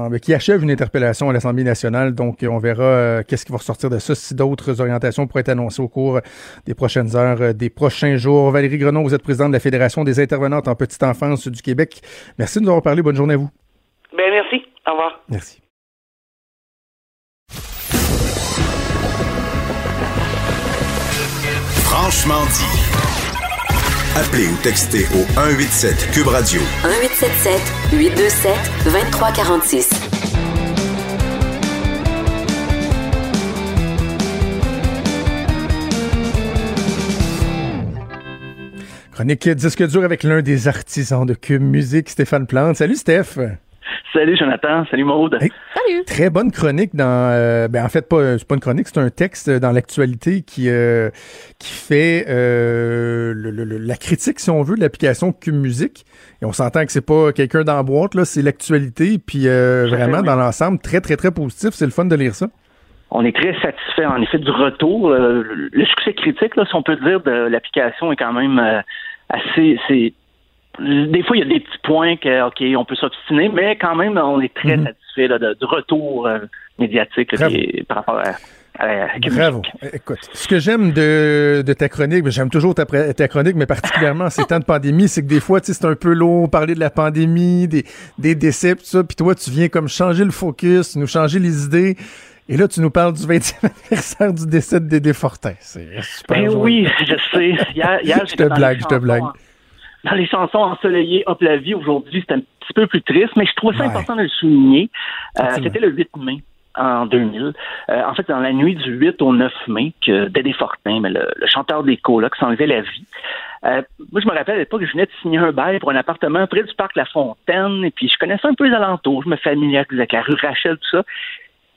ben, qui achève une interpellation à l'Assemblée nationale. Donc, on verra euh, qu'est-ce qui va ressortir de ça, si d'autres orientations pourraient être annoncées au cours des prochaines heures, euh, des prochains jours. Valérie Grenon, vous êtes présidente de la Fédération des intervenantes en petite enfance du Québec. Merci de nous avoir parlé. Bonne journée à vous. Ben, merci. Au revoir. Merci. Franchement dit. Appelez ou textez au 187 Cube Radio. 1877 827 2346. Chronique disque dur avec l'un des artisans de Cube Musique, Stéphane Plante. Salut Steph. Salut Jonathan, salut Maude. salut. Très bonne chronique dans euh, ben en fait pas c'est pas une chronique, c'est un texte dans l'actualité qui euh, qui fait euh, la critique si on veut de l'application Cube Musique et on s'entend que c'est pas quelqu'un dans la boîte là, c'est l'actualité. Puis vraiment dans l'ensemble très très très positif, c'est le fun de lire ça. On est très satisfait en effet du retour, le succès critique là, si on peut dire de l'application est quand même assez c'est des fois, il y a des petits points que, OK, on peut s'obstiner, mais quand même, on est très mhm. satisfait du retour euh, médiatique par rapport à. Bravo. Écoute, ce que j'aime de, ta chronique, j'aime toujours ta, chronique, mais particulièrement en ces temps de pandémie, c'est que des fois, c'est un peu lourd parler de la pandémie, des, des décès, tout ça, puis toi, tu viens comme changer le focus, nous changer les idées. Et là, tu nous parles du 20e anniversaire du décès de Dédé Fortin. C'est super. Ben oui, je sais. je te blague, je te blague dans les chansons ensoleillées Hop la vie aujourd'hui, c'est un petit peu plus triste, mais je trouve ça important de le souligner. Euh, c'était le 8 mai en 2000. Euh, en fait, dans la nuit du 8 au 9 mai, que Dédé Fortin, mais le, chanteur des colocs, s'enlevait la vie. Euh, moi, je me rappelle à l'époque, je venais de signer un bail pour un appartement près du parc La Fontaine, et puis je connaissais un peu les alentours, je me familiarisais avec la rue Rachel, tout ça.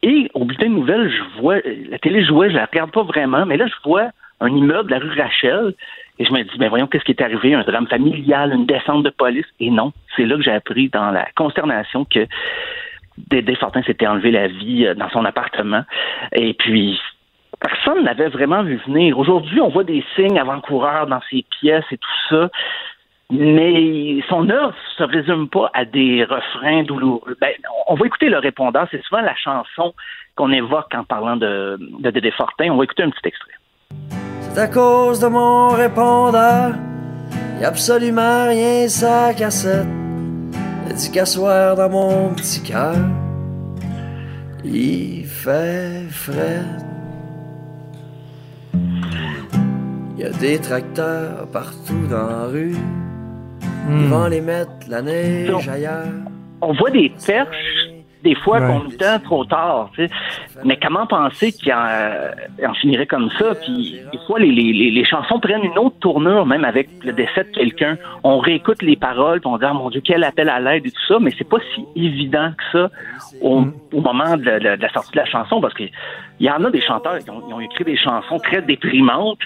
Et au bulletin de nouvelles, je vois, la télé jouait, je la regarde pas vraiment, mais là, je vois un immeuble, la rue Rachel, et je me dis, ben voyons, qu'est-ce qui est arrivé? Un drame familial, une descente de police? Et non, c'est là que j'ai appris dans la consternation que Dédé Fortin s'était enlevé la vie euh, dans son appartement. Et puis, personne n'avait vraiment vu venir. Aujourd'hui, on voit des signes avant-coureurs dans ses pièces et tout ça. Mais son œuvre se résume pas à des refrains douloureux. Ben, on va écouter le répondant. C'est souvent la chanson qu'on évoque en parlant de, de Dédé Fortin. On va écouter un petit extrait. C'est à cause de mon répondeur. Y a absolument rien sa cassette. Elle dit qu'à soir dans mon petit cœur, il fait frais. Y a des tracteurs partout dans la rue. Ils vont les mettre la neige ailleurs. On voit des perches des fois qu'on nous tend trop tard. Tu sais. Mais comment penser qu'il en, euh, en, finirait comme ça? Puis des fois, les, les, les, chansons prennent une autre tournure, même avec le décès de quelqu'un. On réécoute les paroles, puis on dit, oh, mon Dieu, quel appel à l'aide et tout ça, mais c'est pas si évident que ça au, mm. au moment de, de, de, la sortie de la chanson, parce que il y en a des chanteurs qui ont, ont, écrit des chansons très déprimantes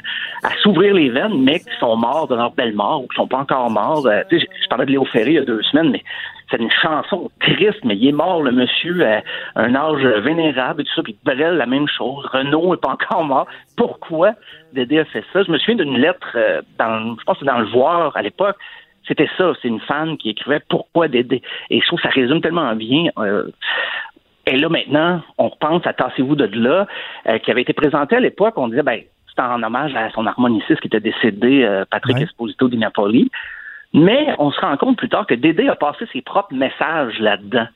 à s'ouvrir les veines, mais qui sont morts de leur belle mort ou qui sont pas encore morts. Euh, tu sais, je parlais de Léo Ferré il y a deux semaines, mais c'est une chanson triste, mais il est mort, le monsieur, à un âge vénérable et tout ça, puis Brel, la même chose. Renaud est pas encore mort. Pourquoi Dédé a fait ça? Je me souviens d'une lettre, euh, dans, je pense que dans le Voir à l'époque, c'était ça, c'est une fan qui écrivait Pourquoi Dédé? Et je trouve que ça résume tellement bien. Euh, et là, maintenant, on repense à Tassez-vous de là, euh, qui avait été présenté à l'époque, on disait, ben, c'était en hommage à son harmoniciste qui était décédé, euh, Patrick ouais. Esposito di Napoli. Mais on se rend compte plus tard que Dédé a passé ses propres messages là-dedans.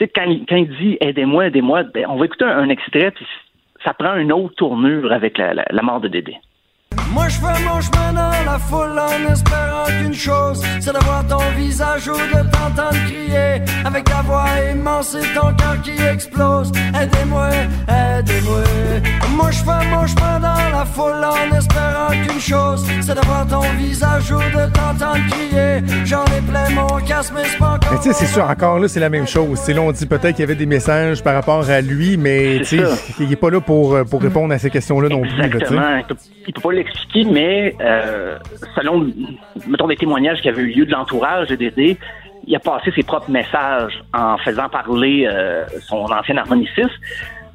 Quand, quand, il dit aidez-moi, aidez-moi, ben, on va écouter un, un, extrait, puis ça prend une autre tournure avec la, la mort de Dédé. Moi je fais mon chemin dans la foule en espérant qu'une chose, c'est d'avoir ton visage ou de t'entendre crier avec ta voix immense et ton cœur qui explose. Aidez-moi, aidez-moi. Moi je fais mon chemin dans la foule en espérant qu'une chose, c'est d'avoir ton visage ou de t'entendre crier. J'en ai plein mon casque, mais c'est pas encore. Mais tu sais, c'est sûr, encore là, c'est la même chose. C'est là, on dit peut-être qu'il y avait des messages par rapport à lui, mais tu sais, il n'est pas là pour, pour répondre à ces questions-là non plus. Exactement. Là, il peut, il peut pas l'expliquer, mais euh, selon, mettons, des témoignages qui avaient eu lieu de l'entourage de Dédé, il a passé ses propres messages en faisant parler euh, son ancien harmoniciste.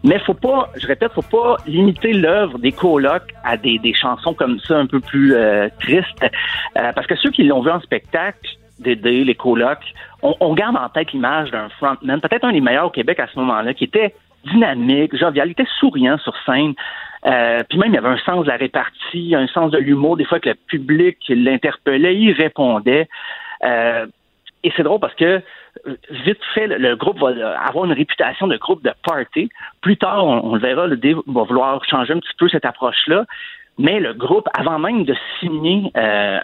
Mais faut pas, je répète, faut pas limiter l'œuvre des colocs à des, des, chansons comme ça un peu plus euh, tristes, euh, parce que ceux qui l'ont vu en spectacle, Dédé, les colocs, on, on garde en tête l'image d'un frontman, peut-être un des meilleurs au Québec à ce moment-là, qui était dynamique, jovial, il était souriant sur scène. Euh, puis même, il y avait un sens de la répartie, un sens de l'humour. Des fois que le public l'interpellait, il répondait. Euh, et c'est drôle parce que vite fait, le groupe va avoir une réputation de groupe de party. Plus tard, on, le verra, le Dave va vouloir changer un petit peu cette approche-là. Mais le groupe, avant même de signer euh,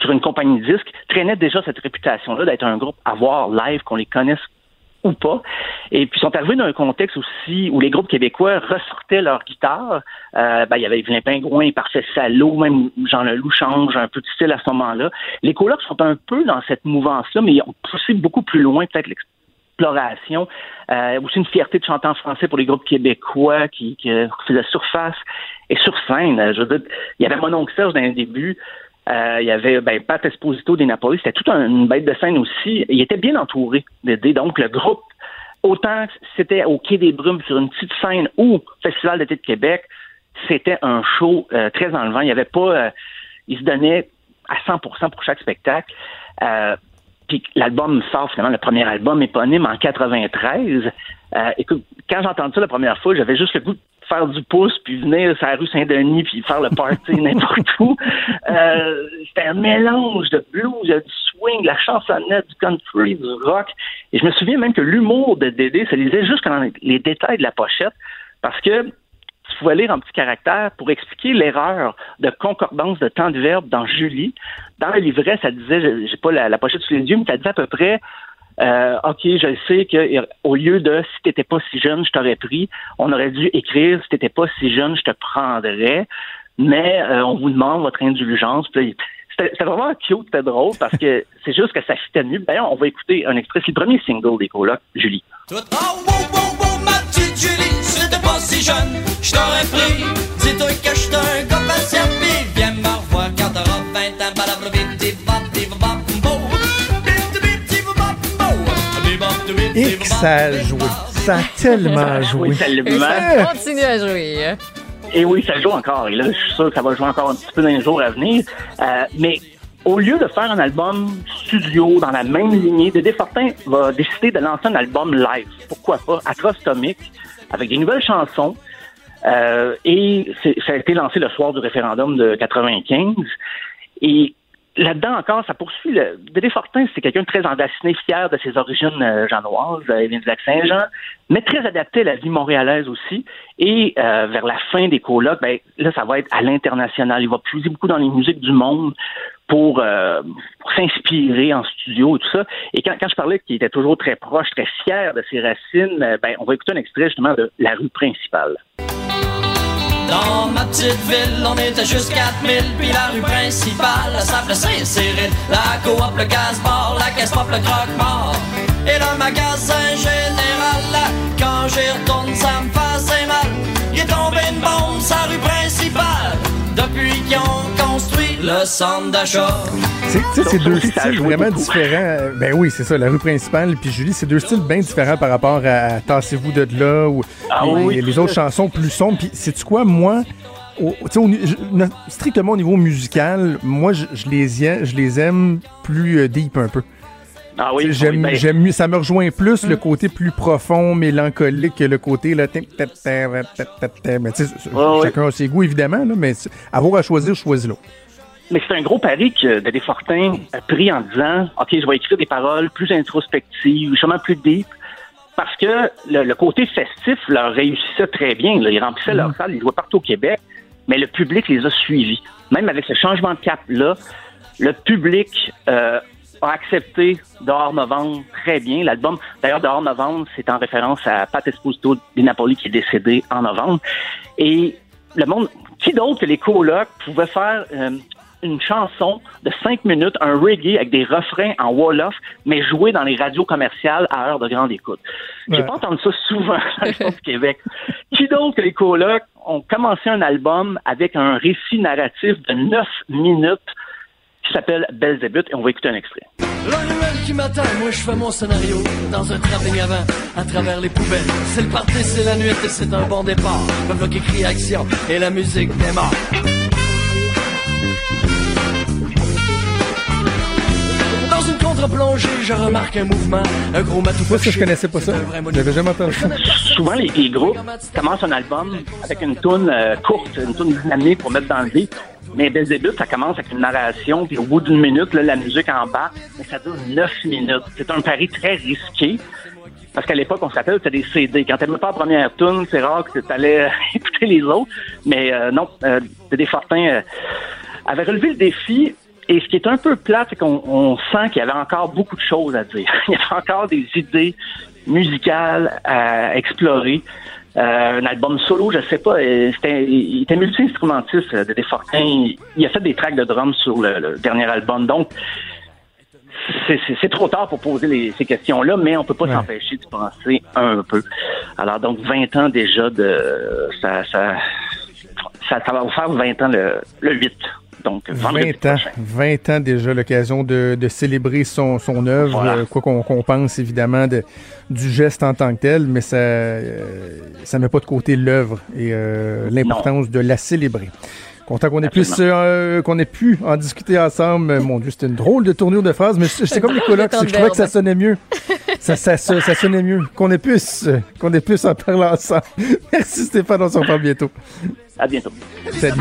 sur une compagnie de disques, traînait déjà cette réputation-là d'être un groupe à voir live, qu'on les connaisse ou pas. Et puis, ils sont arrivés dans un contexte aussi où les groupes québécois ressortaient leur guitare. Euh, ben, il y avait Yvelin Pingouin, Parfait Salaud, même Jean Leloup change un peu de style à ce moment-là. Les colocs sont un peu dans cette mouvance-là, mais ils ont poussé beaucoup plus loin, peut-être, l'exploration. Euh, aussi une fierté de chanter en français pour les groupes québécois qui, qui faisaient surface. Et sur scène, je veux dire, il y avait mon oncle Serge dans début. Euh, il y avait ben, Pat Esposito des Napoli, c'était toute un, une bête de scène aussi. Il était bien entouré d'aider. Donc, le groupe, autant c'était au Quai des Brumes sur une petite scène ou Festival d'été de Québec, c'était un show euh, très enlevant. Il n'y avait pas... Euh, il se donnait à 100% pour chaque spectacle. Euh, puis l'album sort finalement, le premier album éponyme en 93. Euh, écoute, quand j'ai entendu ça la première fois, j'avais juste le goût faire du pouce, puis venir sur la rue Saint-Denis, puis faire le party n'importe où. Euh, c'était un mélange de blues, du swing, de la chansonnette, du country, du rock. Et je me souviens même que l'humour de Dédé se lisait juste dans les détails de la pochette, parce que tu pouvais lire en petit caractère pour expliquer l'erreur de concordance de temps de verbe dans Julie. Dans le livret, ça disait, j'ai pas la, la, pochette sous les yeux, mais ça disait à peu près euh, OK, je sais que au lieu de si t'étais pas si jeune, je t'aurais pris, on aurait dû écrire si t'étais pas si jeune, je te prendrais. Mais euh, on vous demande votre indulgence. C'était vraiment cute, c'était drôle parce que c'est juste que ça fitait mieux. D'ailleurs, on va écouter un extrait, c'est le premier single des colocs, Julie. Oh, wow, wow, wow, ma petite Julie, si t'étais pas si jeune, je t'aurais pris. Dis-toi que je un gars Et que ça a joué. Ça a tellement joué. Oui, tellement. Ça continue à jouer. Et oui, ça joue encore. Et là, je suis sûr que ça va jouer encore un petit peu dans les jours à venir. Euh, mais au lieu de faire un album studio dans la même lignée, Dédé Fortin va décider de lancer un album live. Pourquoi pas? Acrostomique, avec des nouvelles chansons. Euh, et ça a été lancé le soir du référendum de 95. Et là-dedans encore, ça poursuit. Le... Dédé Fortin, c'est quelqu'un de très enraciné, fier de ses origines euh, euh, il vient du lac Saint-Jean, mais très adapté à la vie montréalaise aussi. Et euh, vers la fin des colloques, ben, là, ça va être à l'international. Il va puiser beaucoup dans les musiques du monde pour, euh, pour s'inspirer en studio et tout ça. Et quand, quand je parlais qu'il était toujours très proche, très fier de ses racines, euh, ben, on va écouter un extrait justement de La rue principale. Dans ma petite ville, on était juste 4000, puis la rue principale s'appelait Saint-Cyril. La coop, le gaz-bar, la caisse pop, le croque-mort. Et le magasin général, quand j'y retourne, ça me assez mal. Il est tombé une bombe, sa rue principale, depuis qu'ils ont construit le centre d'achat. C'est, tu sais, c'est Ça deux styles vraiment beaucoup. différents. Ben oui, c'est ça, la rue principale puis Julie, c'est deux styles bien différents par rapport à Tassez-vous de là ou Ah les, oui, les tout autres chansons plus sombres. Puis sais-tu quoi, moi, au- au strictement au niveau musical, moi, je, je les, aime, je les aime plus euh, deep un peu. Ah oui, j'aime, oui, ben, ça me rejoint plus le côté plus profond, mélancolique que le côté là. tim, tim, tim, tim, tim, tim. Mais tu sais, Ouais, chacun a ses goûts évidemment, là, mais c'est- avoir à choisir, je choisis l'autre. Mais c'est un gros pari que Dédé Fortin a pris en disant OK, je vais écrire des paroles plus introspectives, justement plus deep. Parce que le, le côté festif leur réussissait très bien. là. Ils remplissaient leur salle, ils jouaient partout au Québec, mais le public les a suivis. Même avec ce changement de cap-là, le public euh, a accepté Dehors Novembre très bien. L'album, d'ailleurs, Dehors Novembre, c'est en référence à Pat Esposito di Napoli qui est décédé en novembre. Et le monde, qui d'autre que les colocs pouvaient faire euh, une chanson de cinq minutes, un reggae avec des refrains en Wolof, mais joué dans les radios commerciales à heure de grande écoute. J'ai Ouais. pas entendu ça souvent dans le fond du Québec. Qui d'autre que les colocs ont commencé un album avec un récit narratif de neuf minutes qui s'appelle Belzébuth et on va écouter un extrait. La ruelle qui m'attend, moi je fais mon scénario Dans un travelling avant, à travers les poubelles C'est le party, c'est la nuit et c'est un bon départ Le bloc écrit action et la musique démarre contre-plongée, je remarque un mouvement Un gros matou Moi, ça, je connaissais pas ça. J'avais jamais entendu ça. Souvent, les, les groupes commencent un album avec une toune euh, courte, une toune dynamique pour mettre dans le beat. Mais Belzébuth, ça commence avec une narration, puis au bout d'une minute, là, la musique en bas, mais ça dure neuf minutes. C'est un pari très risqué. Parce qu'à l'époque, on se rappelle, c'était des CD. Quand t'aimais pas la première tune, c'est rare que tu allais écouter les autres. Mais euh, non, euh, Dédé Fortin euh, avait relevé le défi. Et ce qui est un peu plate, c'est qu'on on sent qu'il y avait encore beaucoup de choses à dire. Il y avait encore des idées musicales à explorer. Euh, un album solo, je sais pas, euh, c'était, il était multi-instrumentiste, Dédé Fortin. Il, il a fait des tracks de drums sur le, le dernier album. Donc, c'est, trop tard pour poser les- ces questions-là, mais on peut pas Ouais. s'empêcher de penser un peu. Alors, donc, 20 ans déjà de... Ça, ça, ça, ça va vous faire 20 ans le, le 8. Donc, vendredi 20 ans, prochain. 20 ans déjà l'occasion de, de célébrer son, son œuvre, Voilà. euh, quoi qu'on pense évidemment de, du geste en tant que tel, mais ça euh, ça met pas de côté l'œuvre et euh, l'importance de la célébrer. Content qu'on ait plus euh, qu'on ait pu en discuter ensemble. Euh, Mon Dieu, c'était une drôle de tournure de phrase, mais c'est comme les que je trouvais que ça sonnait mieux. Ça, ça, ça, ça sonnait mieux. Qu'on ait plus, euh, qu'on ait plus en parler ensemble. Merci Stéphane, on se reparle bientôt. À bientôt. Ben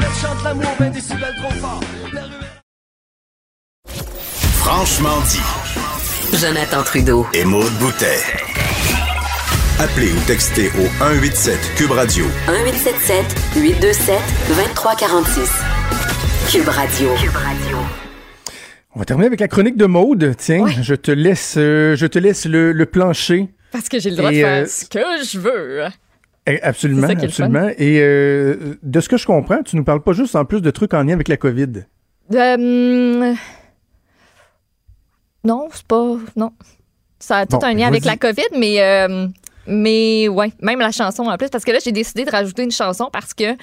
Franchement dit. Jonathan Trudeau. Et Maude Boutet. Appelez ou textez au 187 Cube Radio 1877 827 2346. Cube Radio. Cube Radio. On va terminer avec la chronique de Maude. Tiens, je te laisse, euh, je te laisse le, le plancher. Parce que j'ai le droit Et, de faire euh, ce que je veux. Eh, Absolument, absolument. Et euh, de ce que je comprends, tu nous parles pas juste en plus de trucs en lien avec la COVID. Euh, non, c'est pas. Non. Ça a tout Bon, un lien avec la COVID, mais. euh, mais ouais, même la chanson en plus, parce que là, j'ai décidé de rajouter une chanson parce que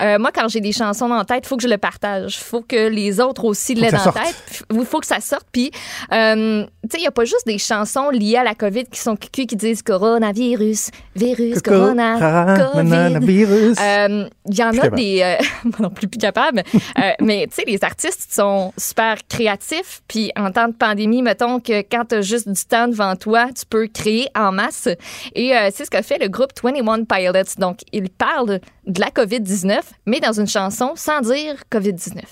euh, moi, quand j'ai des chansons la tête, il faut que je le partage. Il faut que les autres aussi l'aient que sorte. tête. Il faut que ça sorte. Puis, euh, tu sais, il n'y a pas juste des chansons liées à la COVID qui sont cucues qui disent coronavirus, virus, corona. Coronavirus. Euh, Il y en a des. euh, moi non plus, plus capable. Euh, mais tu sais, les artistes sont super créatifs. Puis en temps de pandémie, mettons que quand tu as juste du temps devant toi, tu peux créer en masse. Et euh, c'est ce qu'a fait le groupe 21 Pilots. Donc, ils parlent de la COVID-19, mais dans une chanson sans dire COVID-19.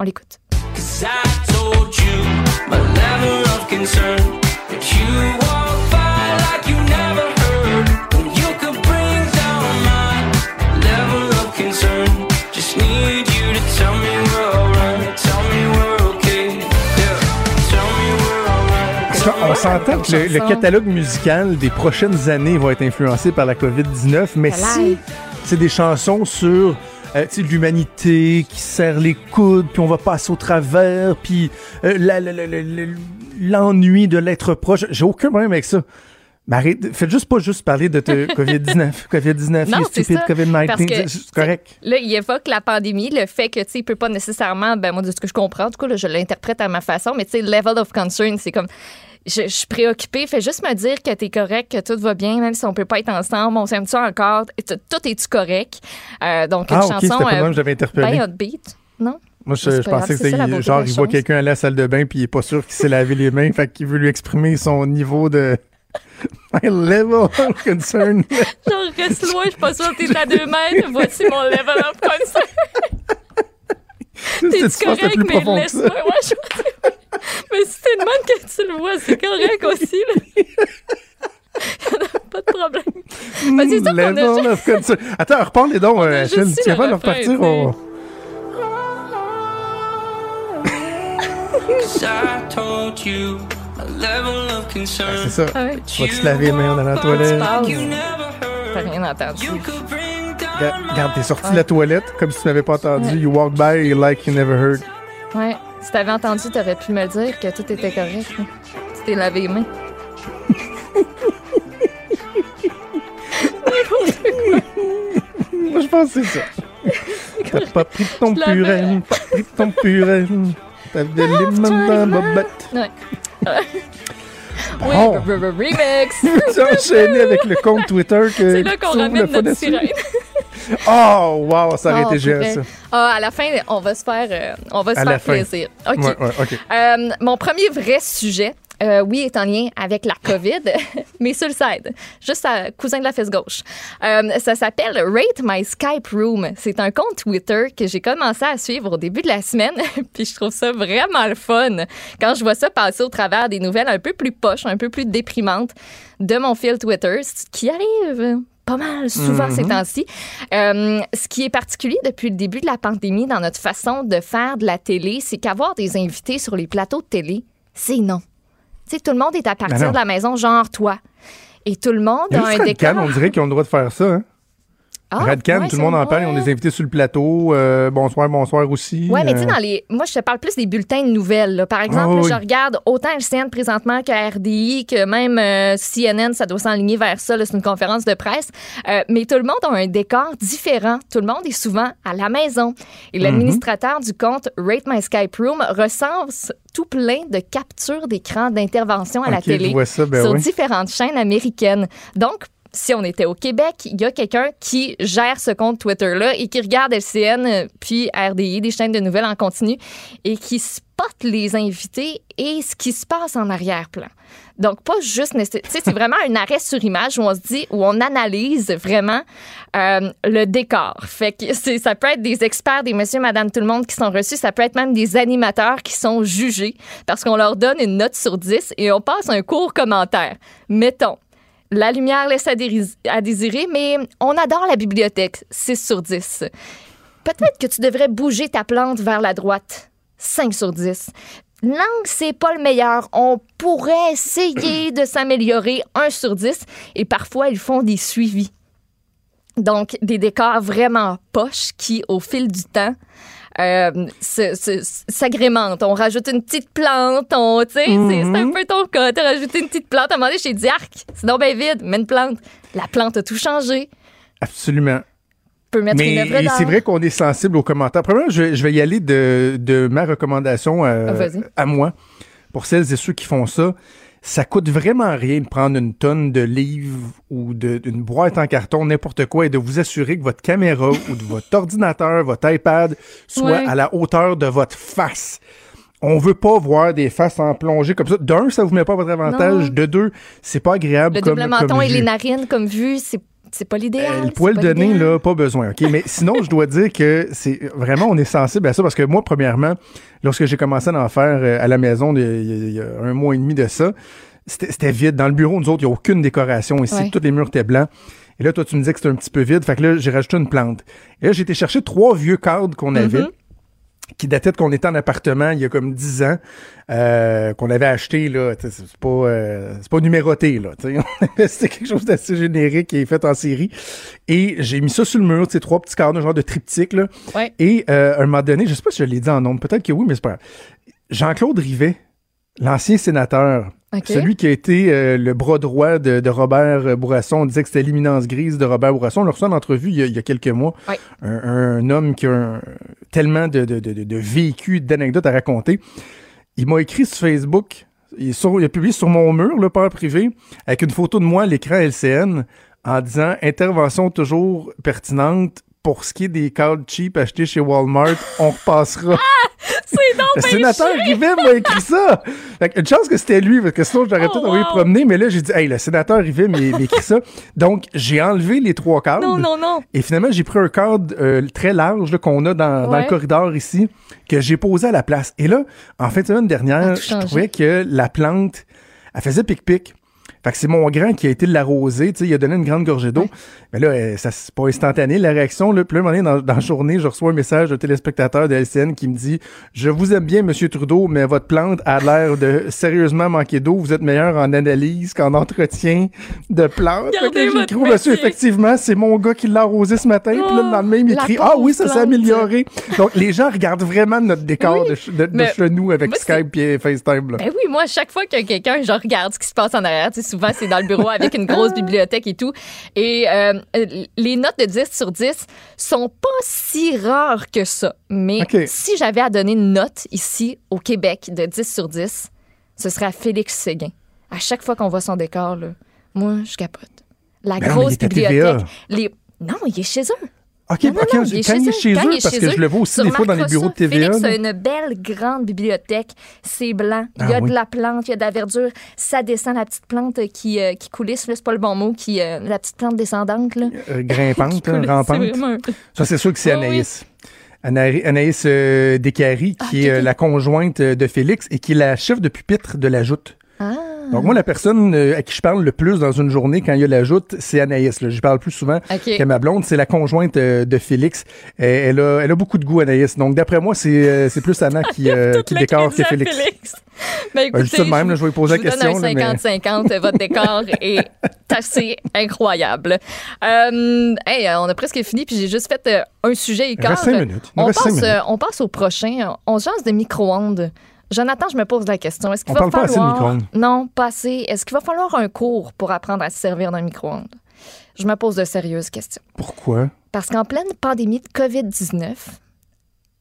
On l'écoute. On s'entend que le, catalogue musical des prochaines années va être influencé par la COVID-19, mais si c'est des chansons sur euh, l'humanité qui serre les coudes, puis on va passer au travers, puis euh, l'ennui de l'être proche, j'ai aucun problème avec ça. Mais arrête, faites juste pas juste parler de te- COVID-19, COVID-19, Non, c'est stupid ça. Parce COVID-19, que, c'est- correct. Là, il évoque la pandémie, le fait que, tu sais, il peut pas nécessairement, ben, moi, de ce que je comprends, en tout cas, là, je l'interprète à ma façon, mais tu sais, level of concern, c'est comme, je, je suis préoccupée, fais juste me dire que t'es correct, que tout va bien, même si on peut pas être ensemble, on s'aime-tu encore, tout est-tu correct? Euh, donc, une Ah, ok, c'était chanson, pas euh, j'avais interpellé. ben upbeat, non? Moi, je, grave, pensais que c'était genre, il voit quelqu'un aller à la salle de bain puis il est pas sûr qu'il s'est lavé les mains, fait qu'il veut lui exprimer son niveau de my level of concern. Genre, reste loin, je suis pas sûre que t'es à deux mètres, voici mon level of concern. T'es-tu que correct, mais laisse-moi. Ouais, je Mais si t'es de même que tu le vois, c'est correct aussi. Là. Y en a pas de problème. Ben, c'est ça qu'on a Level ju- of concern. Attends, reparle les dons, euh, juste Achille. dit Tu es capable de le refrain, repartir? tu sais. on- I told you a level of concern. C'est ça. Ah ouais. Tu vas-tu te laver les mains dans la toilette? T'as rien entendu. Regarde, t'es sorti de la toilette comme si tu n'avais pas entendu. You walk by like you never heard. Ouais. Si t'avais entendu, t'aurais pu me dire que tout était correct. là. Tu t'es lavé les mains. Moi, je pense que c'est ça. T'as pas pris ton purée, pas pris de ton purée. T'avais des limons dans bobette. Ouais. Bon. re- re- remix. Tu as enchaîné avec le compte Twitter que C'est là qu'on ramène notre sirène. Oh, wow, ça aurait été vrai. ça. Ah, à la fin, on va se faire, euh, on va se faire plaisir. OK. Ouais, ouais, OK. Euh, mon premier vrai sujet, euh, oui, est en lien avec la COVID, mais sur le side, juste à cousin de la fesse gauche. Euh, ça s'appelle Rate My Skype Room. C'est un compte Twitter que j'ai commencé à suivre au début de la semaine, puis je trouve ça vraiment le fun quand je vois ça passer au travers des nouvelles un peu plus poches, un peu plus déprimantes de mon fil Twitter, ce qui arrive pas mal souvent ces temps-ci. Euh, ce qui est particulier depuis le début de la pandémie dans notre façon de faire de la télé, c'est qu'avoir des invités sur les plateaux de télé, c'est non. Tu sais, tout le monde est à Ben partir de la maison, genre toi. Et tout le monde Il y a un décor. on dirait qu'ils ont le droit de faire ça. Hein? Ah, Radcan, ouais, tout le monde en parle. Ils ont des invités sur le plateau. Euh, bonsoir, bonsoir aussi. Ouais, mais tu sais, Euh, dans les. Moi, je te parle plus des bulletins de nouvelles. là. Par exemple, Ah, là, oui. je regarde autant LCN présentement que RDI, que même euh, CNN, ça doit s'enligner vers ça. C'est une conférence de presse. Euh, mais tout le monde a un décor différent. Tout le monde est souvent à la maison. Et l'administrateur du compte Rate My Skype Room recense tout plein de captures d'écran d'intervention à la télé ça, ben sur oui. différentes chaînes américaines. Donc, si on était au Québec, il y a quelqu'un qui gère ce compte Twitter-là et qui regarde LCN puis RDI, des chaînes de nouvelles en continu, et qui spot les invités et ce qui se passe en arrière-plan. Donc, pas juste... c'est vraiment un arrêt sur image où on se dit, où on analyse vraiment euh, le décor. Fait que ça peut être des experts, des monsieur, madame, tout le monde qui sont reçus. Ça peut être même des animateurs qui sont jugés parce qu'on leur donne une note sur 10 et on passe un court commentaire. Mettons, la lumière laisse à, désirer, mais on adore la bibliothèque. 6 sur 10. Peut-être que tu devrais bouger ta plante vers la droite. 5 sur 10. Langue, c'est pas le meilleur. On pourrait essayer de s'améliorer. 1 sur 10. Et parfois, ils font des suivis. Donc, des décors vraiment poches qui, au fil du temps, s'agrémentent. On rajoute une petite plante, on, tu sais, c'est- c'est un peu ton cas. T'as rajouté une petite plante. À un moment donné, j'ai dit, arc, c'est donc bien vide, mets une plante. La plante a tout changé. Absolument. peut mettre Mais une œuvre d'art. c'est vrai qu'on est sensible aux commentaires. Premièrement, je, je vais y aller de, de ma recommandation euh, Ah, à moi. Pour celles et ceux qui font ça, ça coûte vraiment rien de prendre une tonne de livres ou d'une boîte en carton, n'importe quoi, et de vous assurer que votre caméra ou de votre ordinateur, votre iPad soit Ouais. à la hauteur de votre face. On veut pas voir des faces en plongée comme ça. D'un, ça vous met pas à votre avantage. Non. De deux, c'est pas agréable Le comme, double menton comme et les narines comme vue, c'est c'est pas l'idéal. Euh, le poil de nez, là, pas besoin, OK? Mais sinon, je dois dire que c'est vraiment, on est sensible à ça parce que moi, premièrement, lorsque j'ai commencé à en faire euh, à la maison il y a- un mois et demi de ça, c'était vide. Dans le bureau, nous autres, il n'y a aucune décoration ici. Ouais. Tous les murs étaient blancs. Et là, toi, tu me disais que c'était un petit peu vide. Fait que là, j'ai rajouté une plante. Et là, j'ai été chercher trois vieux cadres qu'on avait. Qui datait de qu'on était en appartement il y a comme 10 ans, euh, qu'on avait acheté, là, tu sais, c'est pas, euh, c'est pas numéroté, là, c'était quelque chose d'assez générique qui est fait en série. Et j'ai mis ça sur le mur, tu sais, trois petits carnets, genre de triptyque, là. Ouais. Et euh, à un moment donné, je sais pas si je l'ai dit en nombre, peut-être que oui, mais c'est pas grave. Jean-Claude Rivet, l'ancien sénateur, Celui qui a été euh, le bras droit de, de Robert Bourasson, on disait que c'était l'imminence grise de Robert Bourasson. On l'a reçu en entrevue il y a, il y a quelques mois. Un, un homme qui a un- tellement de, de, de, vécu, d'anecdotes à raconter. Il m'a écrit sur Facebook, il, sur- il a publié sur mon mur, le père privé, avec une photo de moi à l'écran LCN, en disant intervention toujours pertinente. Pour ce qui est des cadres cheap achetés chez Walmart, on repassera. C'est donc Le sénateur. Rivet m'a écrit ça. Fait une chance que c'était lui, parce que sinon j'aurais Oh, peut-être envoyé promener, mais là j'ai dit, hey, le sénateur Rivet m'a écrit ça. Donc j'ai enlevé les trois cadres. Non, non, non. Et finalement, j'ai pris un cadre euh, très large qu'on a dans, dans le corridor ici, que j'ai posé à la place. Et là, en fin de semaine dernière, je trouvais que la plante, elle faisait pic-pic. Fait que c'est mon grand qui a été l'arroser, tu sais, il a donné une grande gorgée d'eau. Mais là, euh, ça c'est pas instantané, la réaction. Là. Puis là, un moment donné, dans, dans la journée, je reçois un message de téléspectateur de LCN qui me dit « Je vous aime bien, Monsieur Trudeau, mais votre plante a l'air de sérieusement manquer d'eau. Vous êtes meilleur en analyse qu'en entretien de plantes. » que au monsieur, effectivement, c'est mon gars qui l'a arrosé ce matin. Puis là, le lendemain, il m'écrit « Ah oui, ça s'est amélioré. » Donc, les gens regardent vraiment notre décor Oui, de, de, chez nous avec moi, Skype et FaceTime. Là. Ben oui, moi, à chaque fois qu'il y a quelqu'un, je regarde ce qui se passe en arrière. Tu sais, souvent, c'est dans le bureau avec une grosse bibliothèque et tout. Et euh, les notes de 10 sur 10 sont pas si rares que ça. Mais si j'avais à donner une note ici, au Québec, de 10 sur 10, ce serait à Félix Séguin. À chaque fois qu'on voit son décor, là, moi, je capote. La Mais grosse bibliothèque. Les... Non, il est chez eux. OK, Non, non, OK, non, quand il est chez eux, est parce chez que eux, je le vois aussi des fois dans les bureaux de. TVA. Félix a une belle grande bibliothèque. C'est blanc. Il y Ah a oui. de la plante, il y a de la verdure. Ça descend, la petite plante qui, euh, qui coulisse. C'est pas le bon mot. Qui, euh, la petite plante descendante. Là. Euh, grimpante, Qui coulisse, rampante. c'est vraiment un- Ça, c'est sûr que c'est oui. Anaïs. Anaïs, Descaries, qui Ah, est euh, ok. la conjointe de Félix et qui est la chef de pupitre de la joute. Donc, moi, la personne euh, à qui je parle le plus dans une journée quand il y a la joute, c'est Anaïs. Là. Je parle plus souvent OK. que ma blonde. C'est la conjointe euh, de Félix. Elle, a, elle a beaucoup de goût, Anaïs. Donc, d'après moi, c'est euh, c'est plus Anna qui, euh, décore que Félix. Félix. Ben, Ben, ça de même, là, je vais poser je la vous question, donne là, un mais- 50-50. Votre décor est assez incroyable. Euh, hey, on a presque fini, puis j'ai juste fait un sujet. Il On passe, on passe au prochain. On change de micro-ondes. Jonathan, je me pose la question. Est-ce qu'il va parle pas assez de falloir... micro-ondes. Non, pas assez. Est-ce qu'il va falloir un cours pour apprendre à se servir d'un micro-ondes? Je me pose de sérieuses questions. Pourquoi? Parce qu'en pleine pandémie de COVID-19,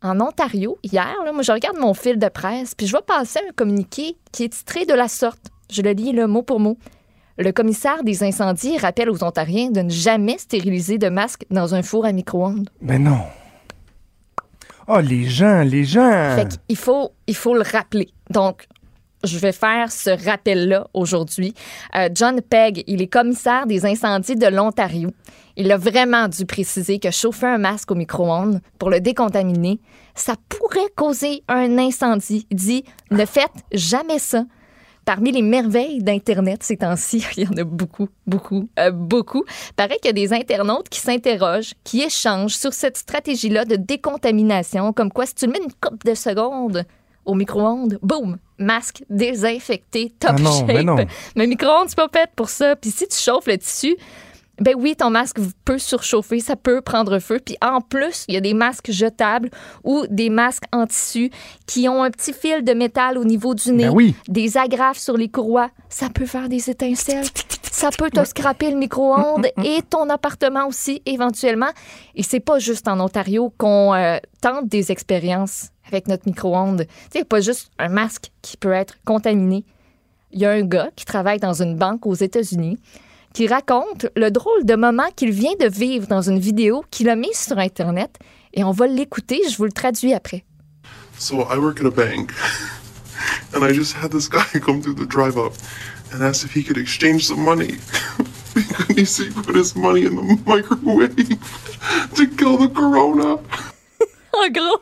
en Ontario, hier, là, moi, je regarde mon fil de presse, puis je vois passer un communiqué qui est titré de la sorte. Je le lis le mot pour mot. Le commissaire des incendies rappelle aux Ontariens de ne jamais stériliser de masque dans un four à micro-ondes. Ben non. Oh, les gens, les gens. Fait qu'il faut, il faut le rappeler. Donc, je vais faire ce rappel-là aujourd'hui. Euh, John Pegg, il est commissaire des incendies de l'Ontario. Il a vraiment dû préciser que chauffer un masque au micro-ondes pour le décontaminer, ça pourrait causer un incendie. Il dit, ne faites jamais ça. Parmi les merveilles d'Internet ces temps-ci, il y en a beaucoup, beaucoup, euh, beaucoup. Paraît qu'il y a des internautes qui s'interrogent, qui échangent sur cette stratégie-là de décontamination, comme quoi si tu le mets une coupe de secondes au micro-ondes, boum, masque désinfecté, top Ah non, shape. mais non. Mais micro-ondes, c'est pas fait pour ça. Puis si tu chauffes le tissu, ben oui, ton masque peut surchauffer, ça peut prendre feu. Puis en plus, il y a des masques jetables ou des masques en tissu qui ont un petit fil de métal au niveau du nez, Ben oui. des agrafes sur les courroies. Ça peut faire des étincelles. Ça peut te scraper le micro-ondes et ton appartement aussi, éventuellement. Et c'est pas juste en Ontario qu'on euh, tente des expériences avec notre micro-ondes. Tu sais, pas juste un masque qui peut être contaminé. Il y a un gars qui travaille dans une banque aux États-Unis qui raconte le drôle de moment qu'il vient de vivre dans une vidéo qu'il a mise sur Internet. Et on va l'écouter, je vous le traduis après. So I work at a bank, and I just had this guy come through the drive up and asked if he could exchange some money. because he put his money in the microwave to kill the corona. En gros,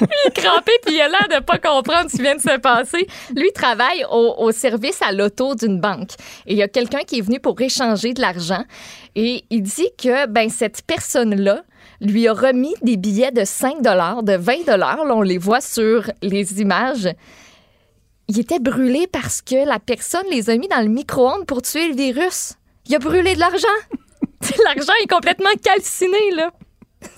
lui, il est crampé puis il a l'air de pas comprendre ce qui vient de se passer. Lui, il travaille au, au service à l'auto d'une banque. Et il y a quelqu'un qui est venu pour échanger de l'argent. Et il dit que ben cette personne-là lui a remis des billets de 5 de 20 Là, on les voit sur les images. Il était brûlé parce que la personne les a mis dans le micro-ondes pour tuer le virus. Il a brûlé de l'argent. l'argent est complètement calciné, là.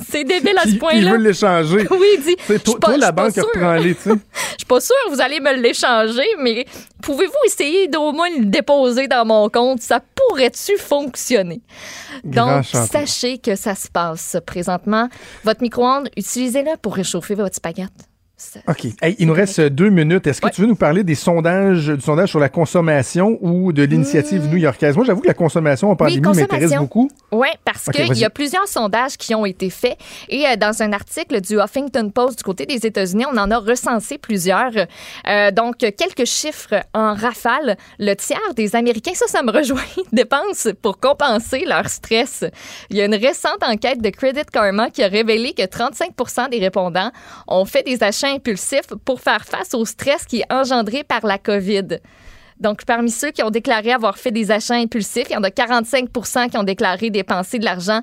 C'est débile à ce point-là. Il veut l'échanger. Oui, il dit. C'est toi, toi la banque reprend-les, tu sais. Je suis pas sûre que vous allez me l'échanger, mais pouvez-vous essayer d'au moins le déposer dans mon compte? Ça pourrait-tu fonctionner? Donc, sachez que ça se passe présentement. Votre micro-ondes, utilisez-le pour réchauffer votre OK. il nous reste deux minutes. Est-ce que tu veux nous parler des sondages, du sondage sur la consommation ou de l'initiative mmh. new-yorkaise? Moi, j'avoue que la consommation en pandémie m'intéresse beaucoup. Oui, parce qu'il y a plusieurs sondages qui ont été faits. Et euh, dans un article du Huffington Post du côté des États-Unis, on en a recensé plusieurs. Euh, donc, quelques chiffres en rafale. Le tiers des Américains, ça, ça me rejoint, dépensent pour compenser leur stress. Il y a une récente enquête de Credit Karma qui a révélé que 35 des répondants ont fait des achats impulsif pour faire face au stress qui est engendré par la COVID. Donc, parmi ceux qui ont déclaré avoir fait des achats impulsifs, il y en a 45 qui ont déclaré dépenser de l'argent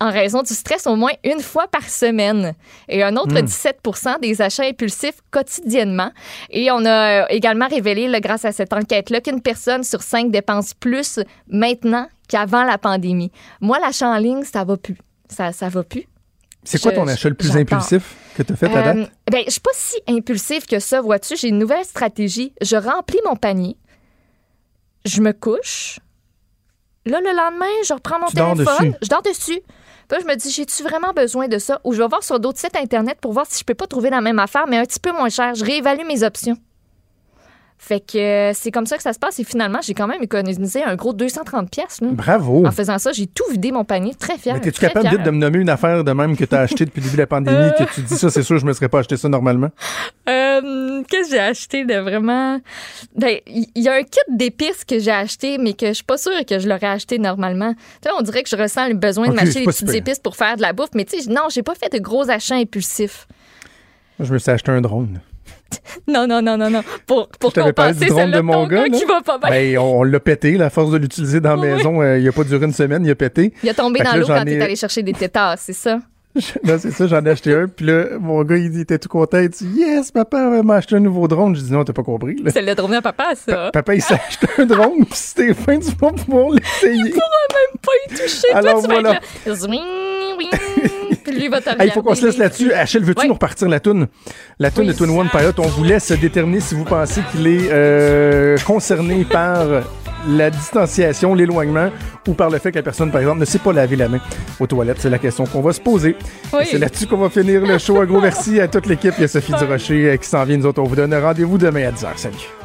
en raison du stress au moins une fois par semaine et un autre 17 hmm. des achats impulsifs quotidiennement. Et on a également révélé, grâce à cette enquête-là, qu'une personne sur cinq dépense plus maintenant qu'avant la pandémie. Moi, l'achat en ligne, ça va plus. Ça, ça va plus. C'est quoi ton achat le plus impulsif que tu as fait à date? Euh, ben, je suis pas si impulsif que ça, vois-tu. J'ai une nouvelle stratégie. Je remplis mon panier, je me couche. Là, le lendemain, je reprends mon téléphone, je dors dessus. Puis là, je me dis, j'ai-tu vraiment besoin de ça? Ou je vais voir sur d'autres sites Internet pour voir si je peux pas trouver la même affaire, mais un petit peu moins cher. Je réévalue mes options. Fait que euh, c'est comme ça que ça se passe. Et finalement, j'ai quand même économisé un gros 230 pièces. Bravo. En faisant ça, j'ai tout vidé mon panier. Très fier. Mais es-tu capable de me nommer une affaire de même que tu as acheté depuis le début de la pandémie, que tu dis ça, c'est sûr, je me serais pas acheté ça normalement? Euh, Qu'est-ce que j'ai acheté de vraiment? Ben, il y, a un kit d'épices que j'ai acheté, mais que je suis pas sûre que je l'aurais acheté normalement. Tu on dirait que je ressens le besoin de m'acheter des petites épices pour faire de la bouffe. Mais tu sais, non, j'ai pas fait de gros achats impulsifs. Je me suis acheté un drone. Non, non, non, non, non. Pour, pour je compenser, drone de mon gars, qui va pas bien. Ben, on, l'a pété, la force de l'utiliser dans la maison. Euh, il a pas duré une semaine, il a pété. Il a tombé dans l'eau quand t'es allé chercher des tétards, c'est ça? non, c'est ça, j'en ai acheté un. Puis là, mon gars, il était tout content? Il dit Yes, papa m'a acheté un nouveau drone. Je dis Non, t'as pas compris. C'est le drone à papa, ça. papa, il s'est acheté un drone. Puis c'était fin du mois pour l'essayer. Il pourra même pas y toucher. Alors Toi, voilà. Il faut qu'on se laisse là-dessus. Achille, veux-tu nous repartir la toune? La toune de Twin One Pilot, on vous laisse déterminer si vous pensez qu'il est euh, concerné par la distanciation, l'éloignement ou par le fait que la personne, par exemple, ne sait pas laver la main aux toilettes. C'est la question qu'on va se poser. C'est là-dessus qu'on va finir le show. Un gros merci à toute l'équipe. Il y a Sophie Durocher euh, qui s'en vient. Nous autres, on vous donne rendez-vous demain à 10h. Salut.